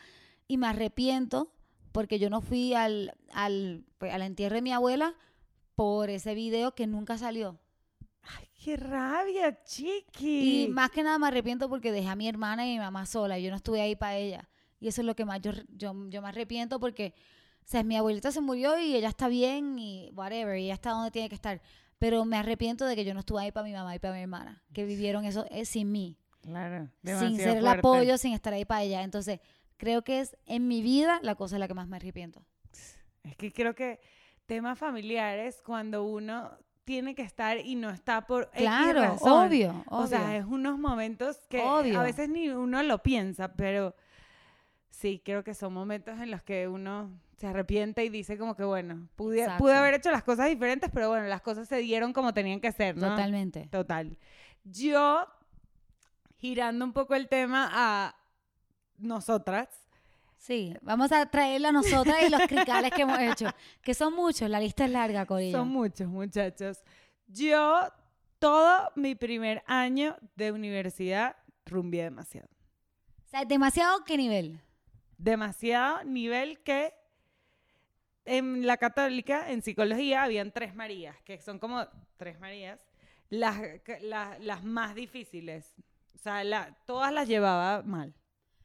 y me arrepiento porque yo no fui al, al, pues, al entierro de mi abuela por ese video que nunca salió. Ay, qué rabia, chiqui. Y más que nada me arrepiento porque dejé a mi hermana y mi mamá sola. y Yo no estuve ahí para ella. Y eso es lo que más yo, yo, yo me arrepiento porque, o sea, mi abuelita se murió y ella está bien y whatever, y ella está donde tiene que estar. Pero me arrepiento de que yo no estuve ahí para mi mamá y para mi hermana, que vivieron eso eh, sin mí, Claro, sin ser el fuerte. apoyo, sin estar ahí para ella. Entonces, creo que es en mi vida la cosa de la que más me arrepiento. Es que creo que temas familiares, cuando uno tiene que estar y no está por X Claro, razón, obvio, O sea, obvio. es unos momentos que Obvio. a veces ni uno lo piensa, pero sí, creo que son momentos en los que uno se arrepiente y dice como que, bueno, pude, Exacto. pude haber hecho las cosas diferentes, pero bueno, las cosas se dieron como tenían que ser, ¿no? Totalmente. Total. Yo, girando un poco el tema a nosotras, Sí, vamos a traerla a nosotras y los cricales que hemos hecho, que son muchos, la lista es larga, Corillo. Son muchos, muchachos. Yo, todo mi primer año de universidad, rumbié demasiado. O sea, demasiado qué nivel. Demasiado nivel que en la católica, en psicología, habían tres Marías, que son como tres Marías, las, las, las más difíciles. O sea, la- todas las llevaba mal.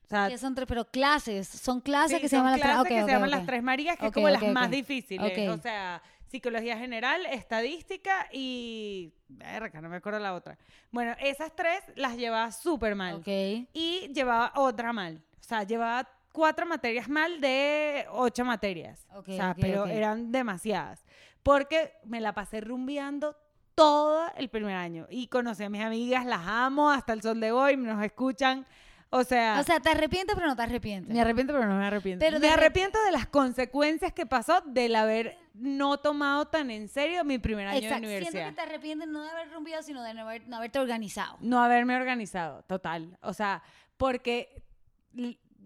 O sea, Que son tres, pero clases, son clases Sí, que se llaman las tres. clases ok, que ok, se llaman ok. las tres Marías, que es como las más difíciles. O sea, psicología general, estadística y... Verga, no me acuerdo la otra. Bueno, esas tres las llevaba súper mal. Y llevaba otra mal. O sea, llevaba cuatro materias mal de ocho materias. Ok, o sea, ok, pero ok. eran demasiadas. Porque me la pasé rumbeando todo el primer año. Y conocí a mis amigas, las amo hasta el sol de hoy, nos escuchan. O sea, O sea, te arrepientes, pero no te arrepientes. me arrepiento, pero no me arrepiento. Pero me arrepiento de las consecuencias que pasó del haber no tomado tan en serio mi primer año Exacto. de Siento universidad. que te arrepientes no de haber rumbido, sino de no, haber- no haberte organizado. No haberme organizado, total. O sea, porque,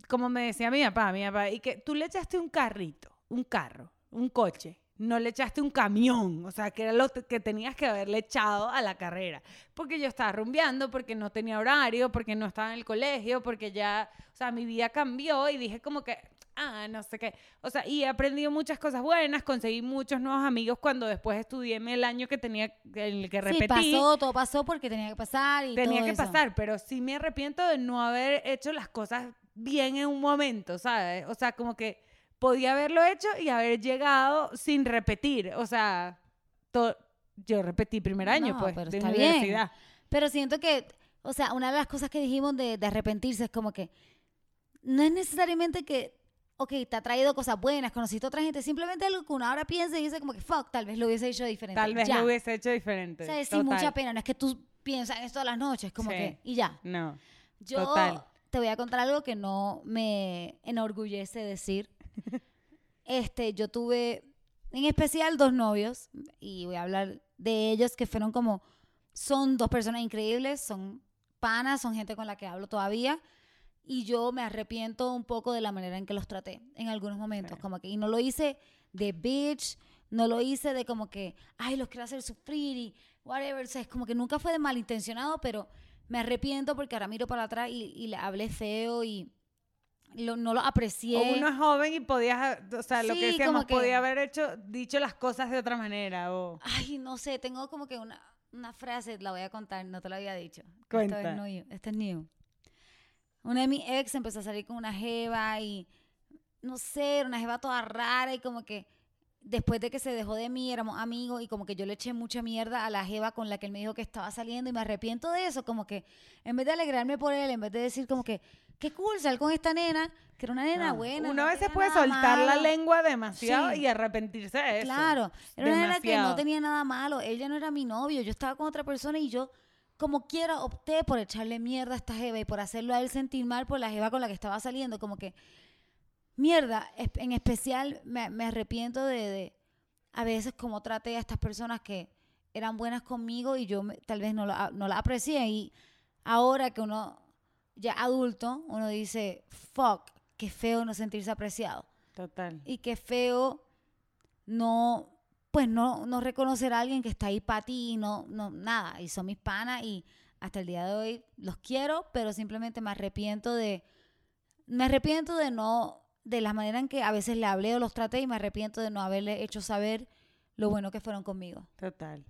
como me decía mi papá, mi papá, y que tú le echaste un carrito, un carro, un coche, no le echaste un camión, o sea, que era lo que tenías que haberle echado a la carrera. Porque yo estaba rumbeando, porque no tenía horario, porque no estaba en el colegio, porque ya, o sea, mi vida cambió y dije como que, ah, no sé qué. O sea, y he aprendido muchas cosas buenas, conseguí muchos nuevos amigos cuando después estudié el año que tenía, en el que repetí Sí, pasó, todo pasó porque tenía que pasar y tenía todo que eso. pasar, pero sí me arrepiento de no haber hecho las cosas bien en un momento, ¿sabes? O sea, como que podía haberlo hecho y haber llegado sin repetir. O sea, yo repetí primer año, No, pues, pero de está bien. universidad. Pero siento que, o sea, una de las cosas que dijimos de, de arrepentirse es como que no es necesariamente que, ok, te ha traído cosas buenas, conociste a otra gente, simplemente algo que uno ahora piensa y dice como que, fuck, tal vez lo hubiese hecho diferente. Tal vez ya. lo hubiese hecho diferente. O sea, sin mucha pena, no es que tú piensas en esto todas las noches, como Sí. que, y ya. No. Yo Total. Te voy a contar algo que no me enorgullece decir. Este, yo tuve en especial dos novios y voy a hablar de ellos que fueron como son dos personas increíbles, son panas, son gente con la que hablo todavía y yo me arrepiento un poco de la manera en que los traté en algunos momentos, Sí. como que y no lo hice de bitch, no lo hice de como que ay, los quiero hacer sufrir y whatever, o sea, es como que nunca fue de malintencionado, pero me arrepiento porque ahora miro para atrás y, y le hablé feo y lo- no lo aprecié. O uno es joven y podías, o sea, lo que decíamos, que- podía haber hecho, dicho las cosas de otra manera. O... Ay, no sé, tengo como que una, una frase, la voy a contar, no te la había dicho. Esto Cuenta. es new. Esto es new. una de mis ex empezó a salir con una jeva y no sé, era una jeva toda rara y como que después de que se dejó de mí, éramos amigos y como que yo le eché mucha mierda a la jeva con la que él me dijo que estaba saliendo y me arrepiento de eso, como que en vez de alegrarme por él, en vez de decir como que, qué cool sal con esta nena, que era una nena No, buena. Uno no a veces tenía puede soltar la lengua demasiado Sí. y arrepentirse de eso. Claro, era una nena que no tenía nada malo, él ya no era mi novio, yo estaba con otra persona y yo como quiera opté por echarle mierda a esta jeva y por hacerlo a él sentir mal por la jeva con la que estaba saliendo, como que mierda, en especial me, me arrepiento de, de a veces como traté a estas personas que eran buenas conmigo y yo me- tal vez no la, no la aprecié y ahora que uno ya adulto, uno dice, fuck, qué feo no sentirse apreciado Total. y qué feo no pues no, no reconocer a alguien que está ahí para ti y no, no, nada, y son mis panas y hasta el día de hoy los quiero, pero simplemente me arrepiento de, me arrepiento de no, de la manera en que a veces le hablé o los traté y me arrepiento de no haberle hecho saber lo bueno que fueron conmigo. Total.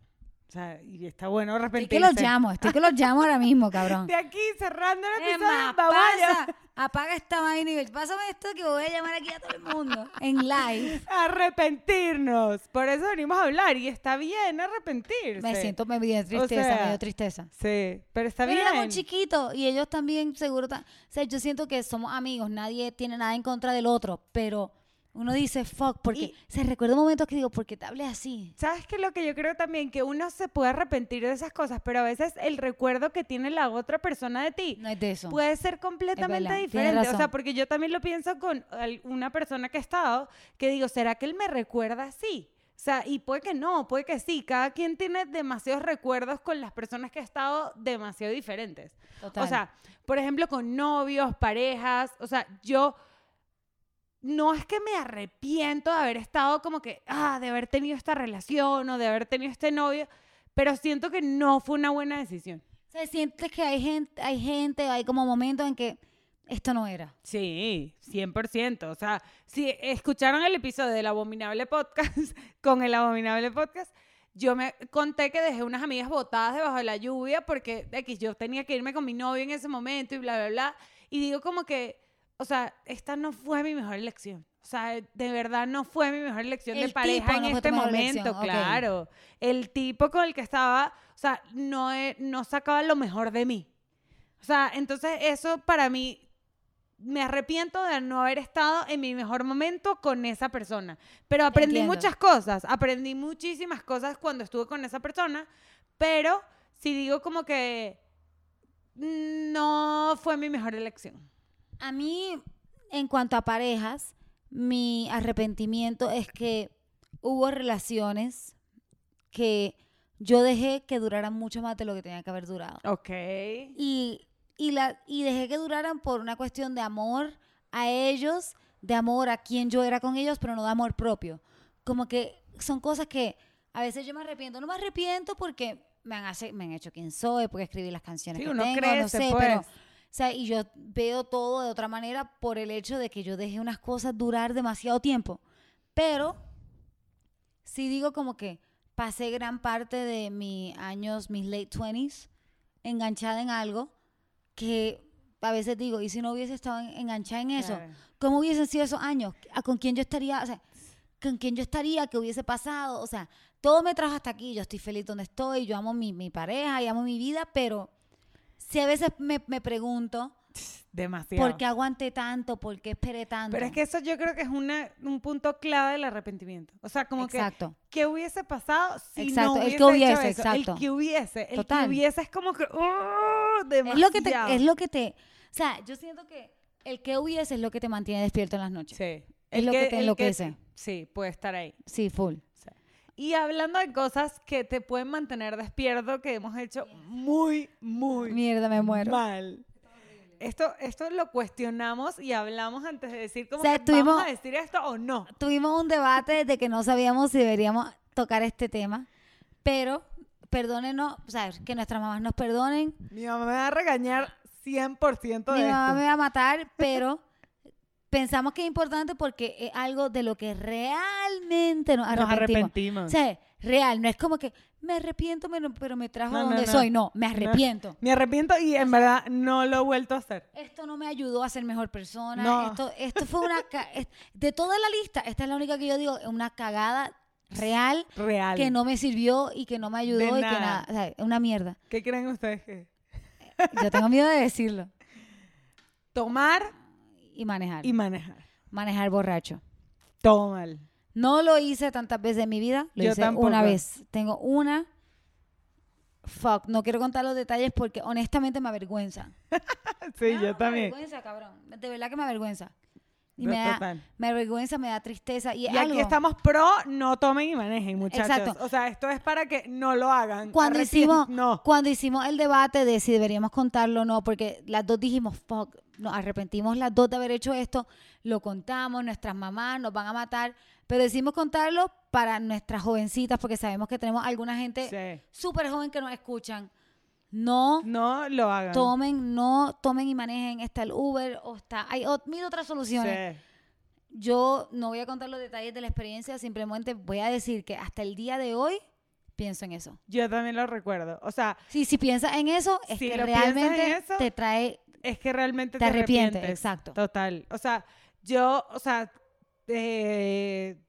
O sea, y está bueno Estoy arrepentirse. que los llamo, estoy que los llamo ahora mismo, cabrón. De aquí, cerrando el episodio, pasa, apaga esta vaina y pásame esto que voy a llamar aquí a todo el mundo en live. Arrepentirnos. Por eso venimos a hablar y está bien arrepentirse. Me siento, me dio tristeza, sea, me dio tristeza. Sí, pero está Pero bien. éramos chiquitos y ellos también seguro, o sea, yo siento que somos amigos, nadie tiene nada en contra del otro, pero uno dice fuck porque Y- se recuerda momentos que digo, ¿por qué te hablé así? ¿Sabes qué? Lo que yo creo también, que uno se puede arrepentir de esas cosas, pero a veces el recuerdo que tiene la otra persona de ti No es de eso. puede ser completamente diferente. O sea, porque yo también lo pienso con una persona que he estado, que digo, ¿será que él me recuerda así? O sea, y puede que no, puede que sí. Cada quien tiene demasiados recuerdos con las personas que ha estado demasiado diferentes. Total. O sea, por ejemplo, con novios, parejas. O sea, yo no es que me arrepiento de haber estado como que, ah, de haber tenido esta relación o de haber tenido este novio, pero siento que no fue una buena decisión. o sea, sientes que hay gente, hay gente, hay como momentos en que esto no era. Sí, 100%. O sea, si escucharon el episodio del Abominable Podcast, con el Abominable Podcast, yo me conté que dejé unas amigas botadas debajo de la lluvia porque X, yo tenía que irme con mi novio en ese momento y bla, bla, bla. Y digo como que, o sea, esta no fue mi mejor elección. O sea, de verdad no fue mi mejor elección de El pareja tipo en no tu este momento, elección, ok. claro. El tipo con el que estaba, o sea, no, e- no sacaba lo mejor de mí. O sea, entonces eso para mí me arrepiento de no haber estado en mi mejor momento con esa persona. Pero aprendí Entiendo. muchas cosas, aprendí muchísimas cosas cuando estuve con esa persona, pero si digo como que no fue mi mejor elección. A mí, en cuanto a parejas, mi arrepentimiento es que hubo relaciones que yo dejé que duraran mucho más de lo que tenía que haber durado. Ok. Y, y, la, y dejé que duraran por una cuestión de amor a ellos, de amor a quien yo era con ellos, pero no de amor propio. Como que son cosas que a veces yo me arrepiento. No me arrepiento porque me han, hace- me han hecho quien soy, porque escribí las canciones Sí, que uno tengo, no sé, pues. pero... O sea, y yo veo todo de otra manera por el hecho de que yo dejé unas cosas durar demasiado tiempo. Pero sí digo como que pasé gran parte de mis años, mis late 20s, enganchada en algo que a veces digo, ¿y si no hubiese estado en- enganchada en eso? Claro. ¿Cómo hubiesen sido esos años? ¿A ¿Con quién yo estaría? O sea, ¿con quién yo estaría? ¿Qué hubiese pasado? O sea, todo me trajo hasta aquí. Yo estoy feliz donde estoy. Yo amo mi, mi pareja y amo mi vida, pero si a veces me, me pregunto, Demasiado. ¿por qué aguanté tanto? ¿Por qué esperé tanto? Pero es que eso yo creo que es una, un punto clave del arrepentimiento. O sea, como Exacto. que, ¿qué hubiese pasado si Exacto, no el hubiese, que hubiese, hecho eso? exacto. El que hubiese. El Total. que hubiese es como que, ¡oh! es lo que te, demasiado. es lo que te, o sea, yo siento que el que hubiese es lo que te mantiene despierto en las noches. Sí. Es lo que te el enloquece. sí, puede estar ahí. Sí, full. Y hablando de cosas que te pueden mantener despierto, que hemos hecho muy, muy Mierda, me muero. mal. Esto, esto lo cuestionamos y hablamos antes de decir como O sea, vamos a decir esto o no. Tuvimos un debate de que no sabíamos si deberíamos tocar este tema, pero perdónenos, o sea, que nuestras mamás nos perdonen. Mi mamá me va a regañar 100% de Mi mamá esto. me va a matar, pero pensamos que es importante porque es algo de lo que realmente nos Nos arrepentimos. arrepentimos. O sea, real, no es como que me arrepiento, pero, me trajo No, donde no. soy. No, me arrepiento. Me arrepiento y en verdad no lo he vuelto a hacer. Esto no me ayudó a ser mejor persona. No. Esto, esto fue una... De toda la lista, esta es la única que yo digo, una cagada real Real. que no me sirvió y que no me ayudó De y que nada. O sea, una mierda. ¿Qué creen ustedes que? Yo tengo miedo de decirlo. Tomar Y manejar. y manejar. Manejar borracho. Todo mal. No lo hice tantas veces en mi vida, lo Yo hice tampoco. una vez. Tengo una. Fuck, no quiero contar los detalles porque honestamente me avergüenza. Sí, yo también. Me avergüenza, cabrón. De verdad que me avergüenza. Y me da, total. me da tristeza. Y, aquí estamos pro, no tomen y manejen, muchachos. Exacto. O sea, esto es para que no lo hagan. Cuando hicimos, No. cuando hicimos el debate de si deberíamos contarlo o no, porque las dos dijimos, fuck, nos arrepentimos las dos de haber hecho esto, lo contamos, nuestras mamás nos van a matar, pero decidimos contarlo para nuestras jovencitas, porque sabemos que tenemos alguna gente Sí. súper joven que nos escuchan. No No lo hagan. tomen, no tomen y manejen. Está el Uber o está. Hay ot- mil otras soluciones. Sí. Yo no voy a contar los detalles de la experiencia, simplemente voy a decir que hasta el día de hoy pienso en eso. Yo también lo recuerdo. O sea, Sí, si piensas en eso, es Si que realmente eso, te trae. es que realmente Te te, arrepientes, arrepientes. exacto. Total. O sea, yo, o sea, eh,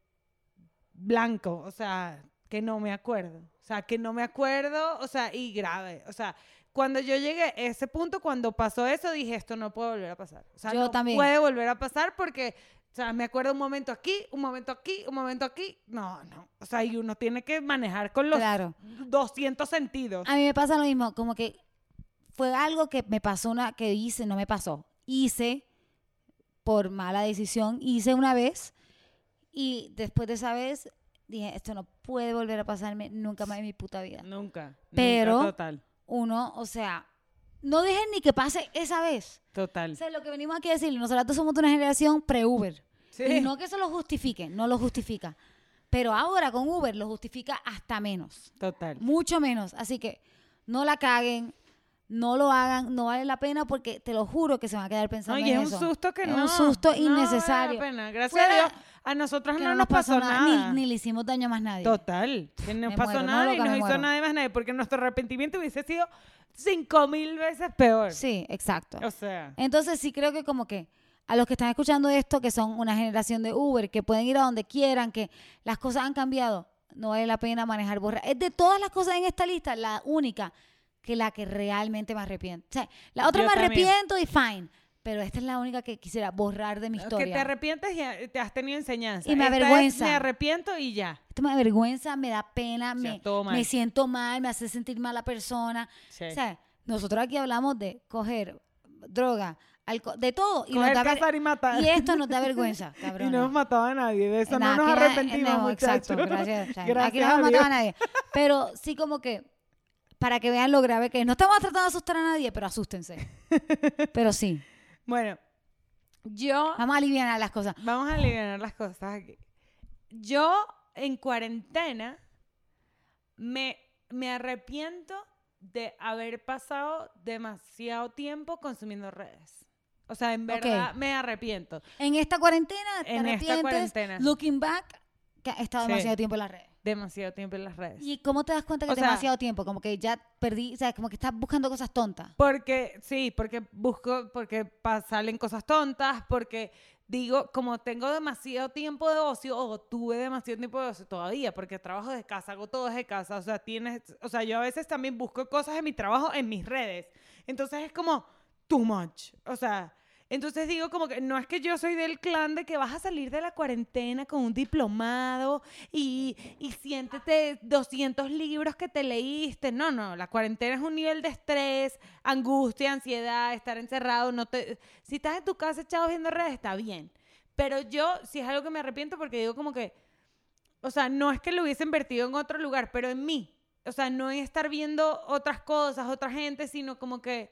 blanco, o sea, que no me acuerdo. O sea, que no me acuerdo, o sea, y grave. O sea, cuando yo llegué a ese punto, cuando pasó eso, dije, esto no puede volver a pasar. O sea, Yo no también. puede volver a pasar porque, o sea, me acuerdo un momento aquí, un momento aquí, un momento aquí. No, no. O sea, y uno tiene que manejar con los Claro. 200 sentidos. A mí me pasa lo mismo, como que fue algo que me pasó una, que hice, no me pasó. Hice por mala decisión, hice una vez y después de esa vez dije, esto no puede volver a pasarme nunca más en mi puta vida. Nunca. Pero- nunca, total. Uno, o sea, no dejen ni que pase esa vez. Total. O sea, lo que venimos aquí a decir, nosotros somos de una generación pre-Uber. Sí. Y no que eso lo justifique, no lo justifica. Pero ahora con Uber lo justifica hasta menos. Total. Mucho menos. Así que no la caguen, no lo hagan, no vale la pena porque te lo juro que se van a quedar pensando No, y es en un eso. susto que Es no. un susto no innecesario. vale la pena. Gracias Fuera a Dios, a nosotros no, nos pasó, nada. Ni, ni le hicimos daño a más nadie. Total. Que no Me pasó muero, no, nada loca, y no me hizo muero. nada más nadie, porque nuestro arrepentimiento hubiese sido cinco mil veces peor. Sí, exacto. O sea, Entonces sí creo que como que a los que están escuchando esto, que son una generación de Uber, que pueden ir a donde quieran, que las cosas han cambiado, no vale la pena manejar borra. Es de todas las cosas en esta lista, la única que la que realmente me arrepiento. O sea, la otra Yo me también. arrepiento y fine, pero esta es la única que quisiera borrar de mi que historia. te arrepientes y te has tenido enseñanza. Y me Esta es, avergüenza. me arrepiento y ya. Esto me avergüenza, me da pena, sea, me, me siento mal, me hace sentir mal la persona. Sí. O sea, nosotros aquí hablamos de coger droga, alco- de todo. Y, nos Coger, da ver- cazar y matar. y esto nos da vergüenza, Y cabrón. no hemos matado a nadie. De eso Nada, no nos que arrepentimos, no. Exacto, gracias. o sea, aquí no hemos matado a nadie. Pero sí como que, para que vean lo grave que es. No estamos tratando de asustar a nadie, pero asústense. Pero sí, Bueno, yo vamos a aliviar las cosas. Vamos a aliviar las cosas aquí. Yo en cuarentena me, me arrepiento de haber pasado demasiado tiempo consumiendo redes. O sea, en verdad me arrepiento. En esta cuarentena, ¿te En esta cuarentena. Looking back, que he estado Sí. demasiado tiempo en las redes. Demasiado tiempo en las redes. ¿Y cómo te das cuenta que O es sea- demasiado tiempo? Como que ya perdí, o sea, como que estás buscando cosas tontas. Porque, sí, porque busco, porque salen cosas tontas, porque digo, como tengo demasiado tiempo de ocio, o tuve demasiado tiempo de ocio todavía, porque trabajo de casa, hago todo desde casa, o sea, tienes, o sea, yo a veces también busco cosas en mi trabajo en mis redes. Entonces es como too much. O sea, entonces digo como que no es que yo soy del clan de que vas a salir de la cuarentena con un diplomado y, y siéntete 200 libros que te leíste. No, no, la cuarentena es un nivel de estrés, angustia, ansiedad, estar encerrado. No te, si estás en tu casa echado viendo redes, está bien. Pero yo sí es algo que me arrepiento porque digo como que, o sea, no es que lo hubiese invertido en otro lugar, pero en mí. O sea, no en estar viendo otras cosas, otra gente, sino como que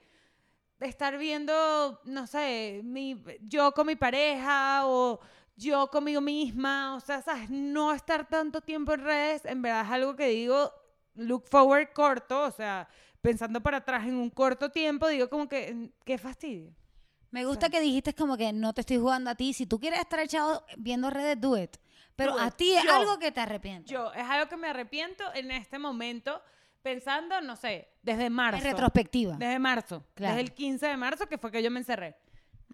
estar viendo, no sé, mi, yo con mi pareja o yo conmigo misma, o sea, ¿sabes? No estar tanto tiempo en redes, en verdad es algo que digo, look forward corto, o sea, pensando para atrás en un corto tiempo, digo como que, mm, qué fastidio. Me gusta que dijiste como que no te estoy jugando a ti. Si tú quieres estar echado viendo redes, do it. Pero Do a ti es algo que te arrepientes. Yo, es algo que me arrepiento en este momento, pensando, no sé, desde marzo. en retrospectiva. Desde marzo. Claro. Desde el 15 de marzo, que fue que yo me encerré.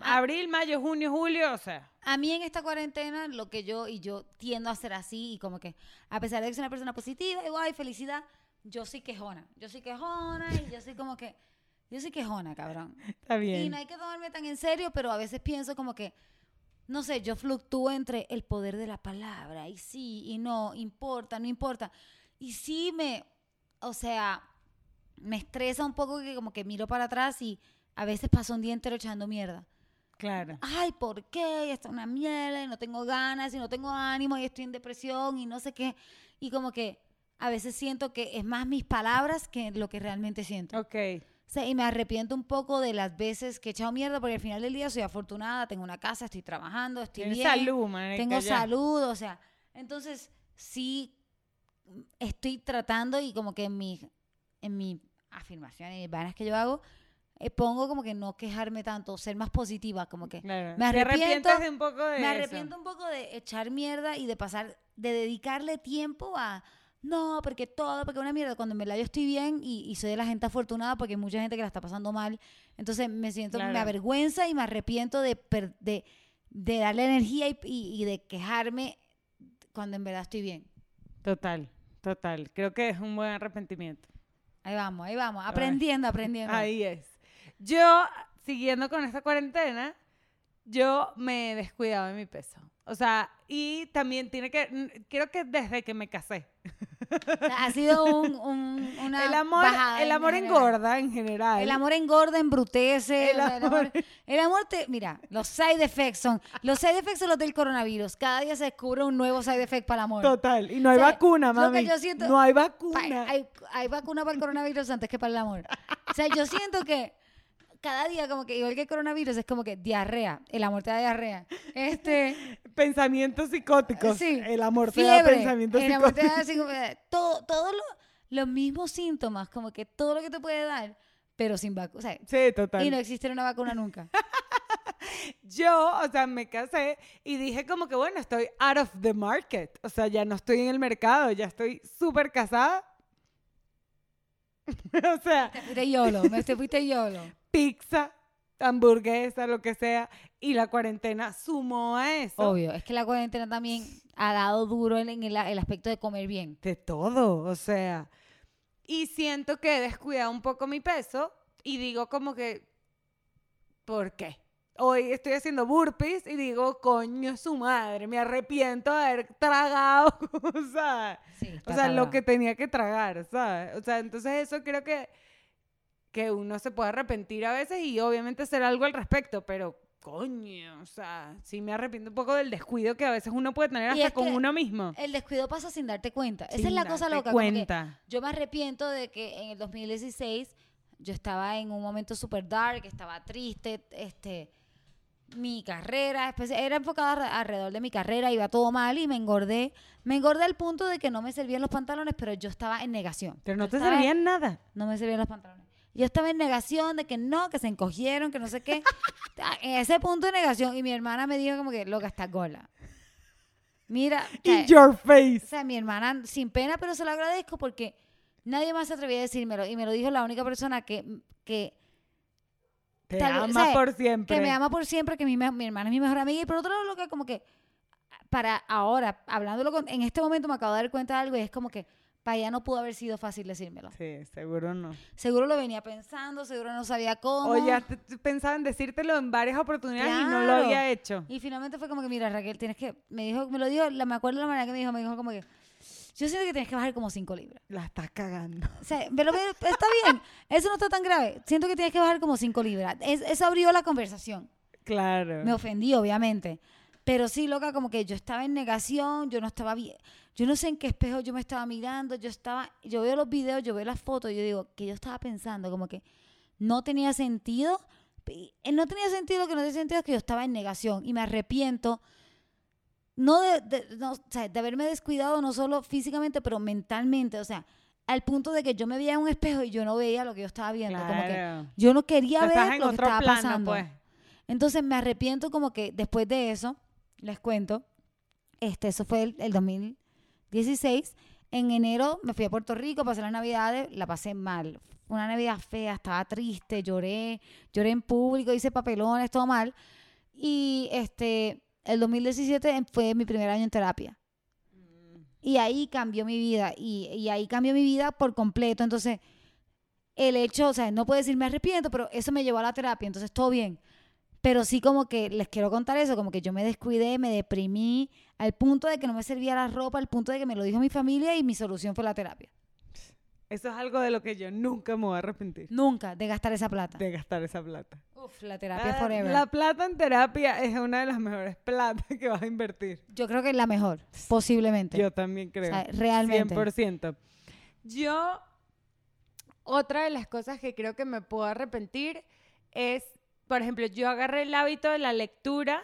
Ah. Abril, mayo, junio, julio, o sea. A mí en esta cuarentena, lo que yo, y yo tiendo a ser así, y como que, a pesar de que soy una persona positiva, y guay, felicidad, yo soy quejona. Yo soy quejona, y yo soy como que, yo soy quejona, cabrón. Está Y bien. no hay que tomarme tan en serio, pero a veces pienso como que, no sé, yo fluctúo entre el poder de la palabra, y sí, y no, importa, no importa. Y sí me, o sea, me estresa un poco que como que miro para atrás y a veces paso un día entero echando mierda. Claro. Ay, ¿por qué? Esto es una mierda y no tengo ganas y no tengo ánimo y estoy en depresión y no sé qué. Y como que a veces siento que es más mis palabras que lo que realmente siento. Ok. O sea, y me arrepiento un poco de las veces que he echado mierda porque al final del día soy afortunada, tengo una casa, estoy trabajando, estoy Tienes bien. salud, Tengo ya. salud, o sea, entonces sí estoy tratando y como que en mi, en mi afirmación y vainas que yo hago, eh, pongo como que no quejarme tanto, ser más positiva, como que Claro. Me arrepiento- un poco de me eso. arrepiento un poco de echar mierda y de pasar, de dedicarle tiempo a, no, porque todo, porque una mierda, cuando en verdad yo estoy bien y, y soy de la gente afortunada porque hay mucha gente que la está pasando mal, entonces me siento, me Claro. avergüenza y me arrepiento de, per- de, de darle energía y, y- y de quejarme cuando en verdad estoy bien. Total, total. Creo que es un buen arrepentimiento. Ahí vamos, ahí vamos, aprendiendo, aprendiendo. Ahí es. Yo, siguiendo con esta cuarentena, yo me he descuidado de mi peso. O sea, y también tiene que, creo que desde que me casé. O sea, ha sido un, un- una el amor, bajada el amor engorda en general. El amor engorda, embrutece. El o sea, El amor- el amor te. Mira, los side effects son. Los side effects son los del coronavirus. Cada día se descubre un nuevo side effect para el amor. Total. Y no hay O sea, vacuna, lo que mami. yo siento- no hay vacuna. hay, hay vacuna para el coronavirus antes que para el amor. O sea, yo siento que cada día, como que igual que el coronavirus, es como que diarrea. El amor te da diarrea. Este. Pensamientos psicóticos. Sí. El amor te da pensamientos El amor te psicóticos. da eh, todo, todos lo- los mismos síntomas, como que todo lo que te puede dar, pero sin vacuna. O sea, Sí, total. y no existe una vacuna nunca. Yo, o sea, me casé y dije como que, bueno, estoy out of the market. O sea, ya no estoy en el mercado, ya estoy súper casada. o sea, Te fuiste YOLO, me te fuiste YOLO. pizza, hamburguesa, lo que sea. Y la cuarentena sumó a eso. Obvio, es que la cuarentena también ha dado duro en, el, el aspecto de comer bien. De todo, o sea. Y siento que he descuidado un poco mi peso y digo como que, ¿por qué? Hoy estoy haciendo burpees y digo, coño, su madre, me arrepiento de haber tragado, o sea, Sí, o sea, lo que tenía que tragar, ¿sabes? O sea, entonces eso creo que, que uno se puede arrepentir a veces y obviamente hacer algo al respecto, pero coño, o sea, sí me arrepiento un poco del descuido que a veces uno puede tener Y hasta con uno mismo. El descuido pasa sin darte cuenta. Esa es la cosa loca. Cuenta. yo me arrepiento de que en el 2016 yo estaba en un momento súper dark, estaba triste, este, mi carrera, era enfocada alre- alrededor de mi carrera, iba todo mal y me engordé. Me engordé al punto de que no me servían los pantalones, pero yo estaba en negación. Pero no Yo te servían nada. no me servían los pantalones. Yo estaba en negación de que no, que se encogieron, que no sé qué. Ah, en ese punto de negación. Y mi hermana me dijo como que, loca, estás gola. Mira, In your face. o sea, mi hermana, sin pena, pero se lo agradezco porque nadie más se atrevía a decírmelo. Y me lo dijo la única persona que, que, Te tal ama por siempre. que me ama por siempre, que mi, mi hermana es mi mejor amiga. Y por otro lado, lo que como que, para ahora, hablándolo con, en este momento me acabo de dar cuenta de algo y es como que para ella no pudo haber sido fácil decírmelo. Sí, seguro no. Seguro lo venía pensando, seguro no sabía cómo. O ya pensaba en decírtelo en varias oportunidades y no lo había hecho. Y finalmente fue como que, mira, Raquel, tienes que, me dijo, me lo dijo, la, me acuerdo la manera que me dijo, me dijo como que, yo siento que tienes que bajar como 5 libras. La estás cagando. O sea, pero, pero está bien, eso no está tan grave. Siento que tienes que bajar como 5 libras. Es- eso abrió la conversación. Claro. Me ofendí, obviamente. Pero sí, loca, como que yo estaba en negación, yo no estaba bien. Yo no sé en qué espejo yo me estaba mirando, yo estaba, yo veo los videos, yo veo las fotos, yo digo, que yo estaba pensando, como que no tenía sentido. eh, No tenía sentido, que no tenía sentido es que yo estaba en negación y me arrepiento. No de, de- no, o sea, de haberme descuidado no solo físicamente, pero mentalmente. O sea, al punto de que yo me veía en un espejo y yo no veía lo que yo estaba viendo. Como que yo no quería ver lo que estaba plano, pasando. pues. Entonces me arrepiento como que después de eso, les cuento, este, eso fue el, el 2016. En enero me fui a Puerto Rico, pasé las navidades, la pasé mal. Una navidad fea, estaba triste, lloré, lloré en público, hice papelones, todo mal. Y este, el 2017 fue mi primer año en terapia. Y ahí cambió mi vida. Y, y ahí cambió mi vida por completo. Entonces, el hecho, o sea, no puedo decir me arrepiento, pero eso me llevó a la terapia. Entonces, todo bien. Pero sí como que les quiero contar eso, como que yo me descuidé, me deprimí, al punto de que no me servía la ropa, al punto de que me lo dijo mi familia y mi solución fue la terapia. Eso es algo de lo que yo nunca me voy a arrepentir. Nunca de gastar esa plata. De gastar esa plata. Uf, la terapia Ah, forever. La plata en terapia es una de las mejores platas que vas a invertir. Yo creo que es la mejor, posiblemente. Yo también o creo. sea, realmente. 100%. Yo, otra de las cosas que creo que me puedo arrepentir es, por ejemplo, yo agarré el hábito de la lectura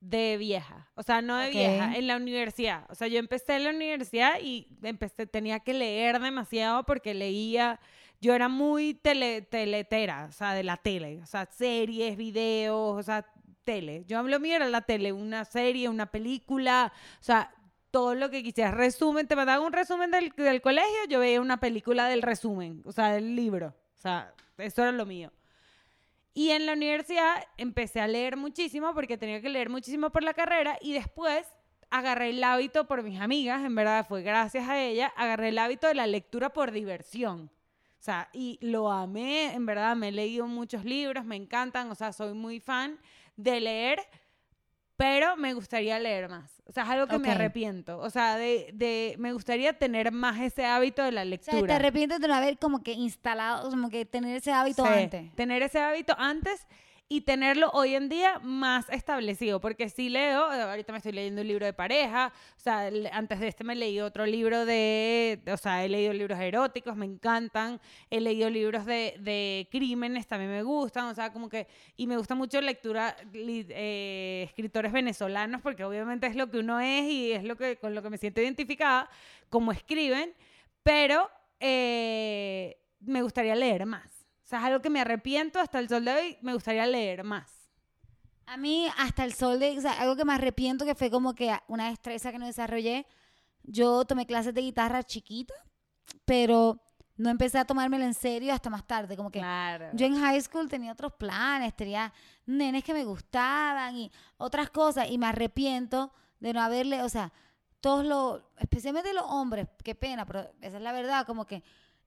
de vieja, o sea, no de vieja, en la universidad. O sea, yo empecé en la universidad y empecé, tenía que leer demasiado porque leía, yo era muy tele, teletera, o sea, de la tele, o sea, series, videos, o sea, tele. Yo hablo mío era la tele, una serie, una película, o sea, todo lo que quisieras. Resumen, te mandaban un resumen del, del colegio, yo veía una película del resumen, o sea, del libro. O sea, eso era lo mío. Y en la universidad empecé a leer muchísimo porque tenía que leer muchísimo por la carrera y después agarré el hábito por mis amigas, en verdad fue gracias a ella, agarré el hábito de la lectura por diversión. O sea, y lo amé, en verdad, me he leído muchos libros, me encantan, o sea, soy muy fan de leer, pero me gustaría leer más. O sea, es algo que me arrepiento. O sea, de, de, me gustaría tener más ese hábito de la O lectura. sea, te arrepientes de no haber como que instalado, como que tener ese hábito Sí, antes. Tener ese hábito antes y tenerlo hoy en día más establecido, porque si leo, eh, ahorita me estoy leyendo un libro de pareja, o sea, antes de este me leí otro libro de, o sea, he leído libros eróticos, me encantan, he leído libros de, de crímenes, también me gustan, o sea, como que, y me gusta mucho lectura, eh, escritores venezolanos, porque obviamente es lo que uno es y es lo que, con lo que me siento identificada, como escriben, pero eh, me gustaría leer más. O sea, es algo que me arrepiento hasta el sol de hoy, me gustaría leer más. A mí, hasta el sol de, o sea, algo que me arrepiento que fue como que una destreza que no desarrollé. Yo tomé clases de guitarra chiquita, pero no empecé a tomármelo en serio hasta más tarde. Como que Claro. yo en high school tenía otros planes, tenía nenes que me gustaban y otras cosas, y me arrepiento de no haberle, o sea, todos los, especialmente los hombres, qué pena, pero esa es la verdad, como que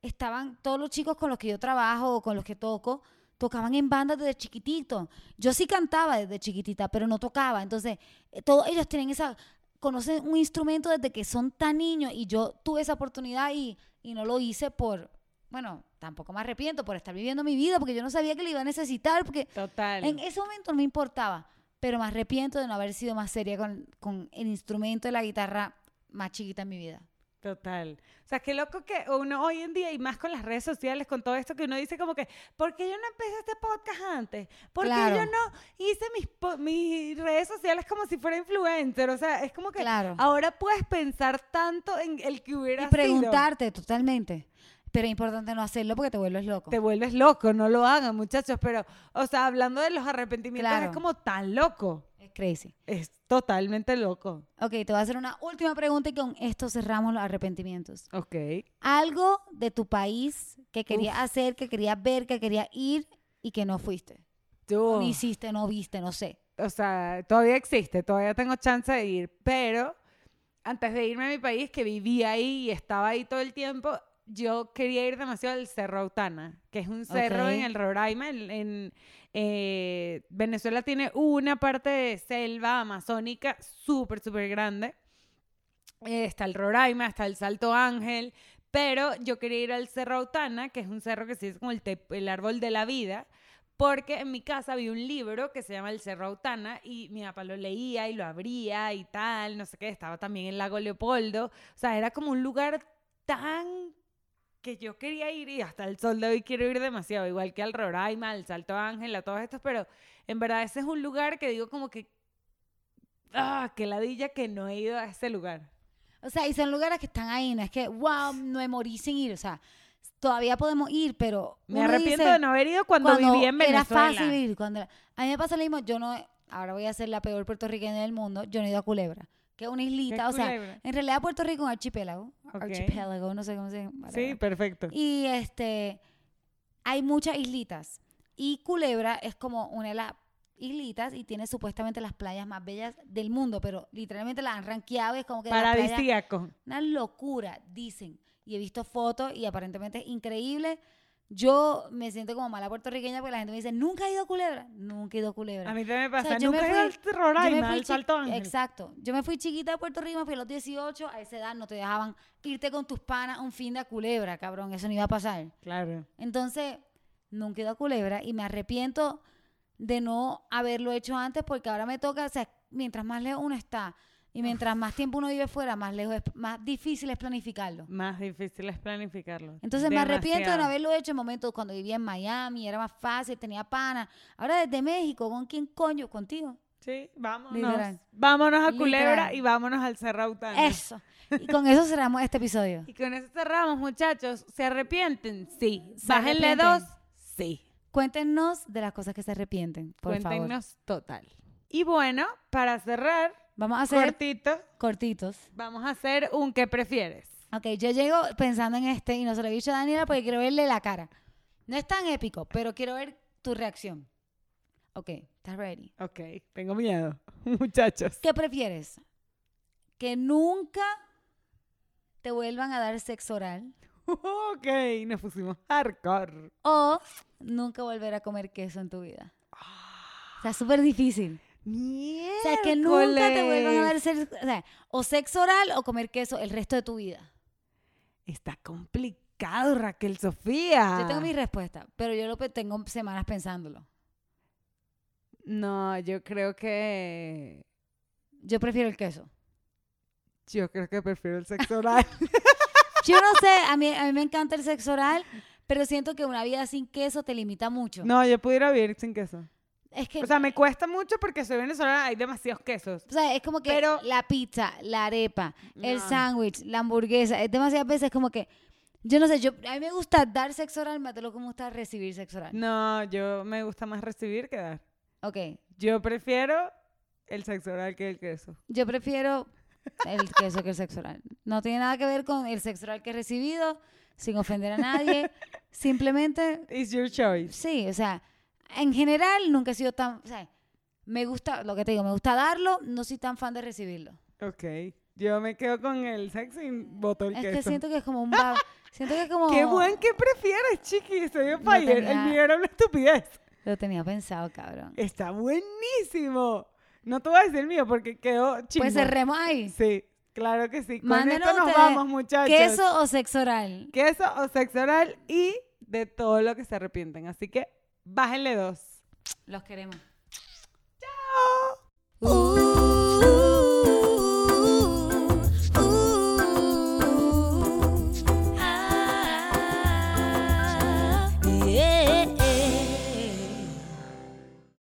estaban todos los chicos con los que yo trabajo o con los que toco, tocaban en bandas desde chiquitito. Yo sí cantaba desde chiquitita, pero no tocaba. Entonces, eh, todos ellos tienen esa, conocen un instrumento desde que son tan niños y yo tuve esa oportunidad y, y no lo hice por, bueno, tampoco me arrepiento por estar viviendo mi vida porque yo no sabía que le iba a necesitar porque Total. en ese momento no me importaba, pero me arrepiento de no haber sido más seria con, con el instrumento de la guitarra más chiquita en mi vida. Total. O sea, qué loco que uno hoy en día, y más con las redes sociales, con todo esto, que uno dice como que, ¿por qué yo no empecé este podcast antes? ¿Por qué Claro. yo no hice mis, mis redes sociales como si fuera influencer? O sea, es como que Claro. ahora puedes pensar tanto en el que hubiera Y sido. preguntarte totalmente. Pero es importante no hacerlo porque te vuelves loco. Te vuelves loco, no lo hagan, muchachos. Pero, o sea, hablando de los arrepentimientos, Claro. es como tan loco. Es crazy. Es totalmente loco. Ok, te voy a hacer una última pregunta y con esto cerramos los arrepentimientos. Ok. Algo de tu país que querías hacer, que querías ver, que querías ir y que no fuiste. Tú. No hiciste, no viste, no sé. o sea, todavía existe, todavía tengo chance de ir, pero antes de irme a mi país, que vivía ahí y estaba ahí todo el tiempo, yo quería ir demasiado al Cerro Autana, que es un cerro en el Roraima. En, en, eh, Venezuela tiene una parte de selva amazónica súper, súper grande. Eh, está el Roraima, está el Salto Ángel, pero yo quería ir al Cerro Autana, que es un cerro que se dice como el, el árbol de la vida, porque en mi casa había un libro que se llama El Cerro Autana y mi papá lo leía y lo abría y tal, no sé qué, estaba también el lago Leopoldo, o sea, era como un lugar tan que yo quería ir y hasta el sol de hoy quiero ir demasiado, igual que al Roraima, al Salto Ángel, a todos estos, pero en verdad ese es un lugar que digo como que, ah, qué ladilla que no he ido a ese lugar. O sea, y son lugares que están ahí, no es que, wow, me morí sin ir. O sea, todavía podemos ir, pero Me arrepiento dice, de no haber ido cuando, viví en era Venezuela. fácil ir. Cuando era- a mí me pasa lo mismo, yo no, ahora voy a ser la peor puertorriqueña del mundo, yo no he ido a Culebra, que es una ¿Qué islita, o sea, en realidad Puerto Rico es un archipiélago, archipiélago, no sé cómo se llama. Sí, perfecto. Y este, hay muchas islitas. Y Culebra es como una de las islitas y tiene supuestamente las playas más bellas del mundo, pero literalmente las han rankeado y es como que playa- Paradisíaco. una locura, dicen. Y he visto fotos y aparentemente es increíble. Yo me siento como mala puertorriqueña porque la gente me dice, ¿nunca he ido a Culebra? Nunca he ido a Culebra. A mí también me O sea, pasa. yo me Nunca he ido al Roraima, al Salto Ángel. Exacto. Yo me fui chiquita a Puerto Rico, me fui a los 18, a esa edad no te dejaban irte con tus panas un fin de a Culebra, cabrón, eso no iba a pasar. Claro. Entonces, nunca he ido a Culebra y me arrepiento de no haberlo hecho antes porque ahora me toca, o sea, mientras más lejos uno está y mientras más tiempo uno vive fuera, más lejos es, más difícil es planificarlo. Más difícil es planificarlo. Entonces me arrepiento de no haberlo hecho en momentos cuando vivía en Miami, era más fácil, tenía pana. Ahora desde México, ¿con quién coño? Contigo. Sí, vámonos. Literal. Vámonos a Culebra Literal. y vámonos al Cerrautano. Eso. Y con eso cerramos este episodio. Y con eso cerramos, muchachos. ¿Se arrepienten? Sí. ¿Se Bájenle arrepienten? dos. Sí. Cuéntenos de las cosas que se arrepienten, por favor. Cuéntenos total. Y bueno, para cerrar, Vamos a hacer cortito, cortitos. vamos a hacer un ¿qué prefieres? Ok, yo llego pensando en este y no se lo he dicho a Daniela porque quiero verle la cara. No es tan épico, pero quiero ver tu reacción. Ok, ¿estás ready? Ok, tengo miedo, muchachos. ¿Qué prefieres? ¿Que nunca te vuelvan a dar sexo oral Ok, nos pusimos hardcore. o nunca volver a comer queso en tu vida? O sea, súper difícil. O sea, que nunca te vuelvan a dar sexo, o, sea, o sexo oral o comer queso el resto de tu vida. Está complicado, Raquel Sofía. Yo tengo mi respuesta, pero yo lo tengo semanas pensándolo. No, yo creo que... Yo prefiero el queso. Yo creo que prefiero el sexo oral. Yo no sé, a mí, a mí me encanta el sexo oral, pero siento que una vida sin queso te limita mucho. no, yo pudiera vivir sin queso. Es que, O sea, me cuesta mucho porque soy venezolana, hay demasiados quesos. o sea, es como que pero- la pizza, la arepa, el No. sándwich, la hamburguesa, es demasiadas veces como que, yo no sé, yo, a mí me gusta dar sexo oral más de lo que me gusta recibir sexo oral. No, yo me gusta más recibir que dar. Ok, Yo prefiero el sexo oral que el queso. yo prefiero el queso que el sexo oral. No tiene nada que ver con el sexo oral que he recibido, sin ofender a nadie, simplemente It's your choice. Sí, o sea, en general nunca he sido tan, o sea, me gusta, lo que te digo, me gusta darlo, no soy tan fan de recibirlo. Ok. Yo me quedo con el sexo y el Es queso. que siento que es como un ba- siento que es como Qué buen que prefieres, chiqui. Soy un fire. El tenía- mío era una estupidez. Lo tenía pensado, cabrón. Está buenísimo. No te voy a decir el mío porque quedó chimbo. Pues cerremos ahí. Sí, claro que sí. Con Mándenos esto nos vamos, muchachos. ¿Queso o sexo oral? Queso o sexo oral y de todo lo que se arrepienten. Así que bájenle dos. Los queremos. ¡Chao! Uh.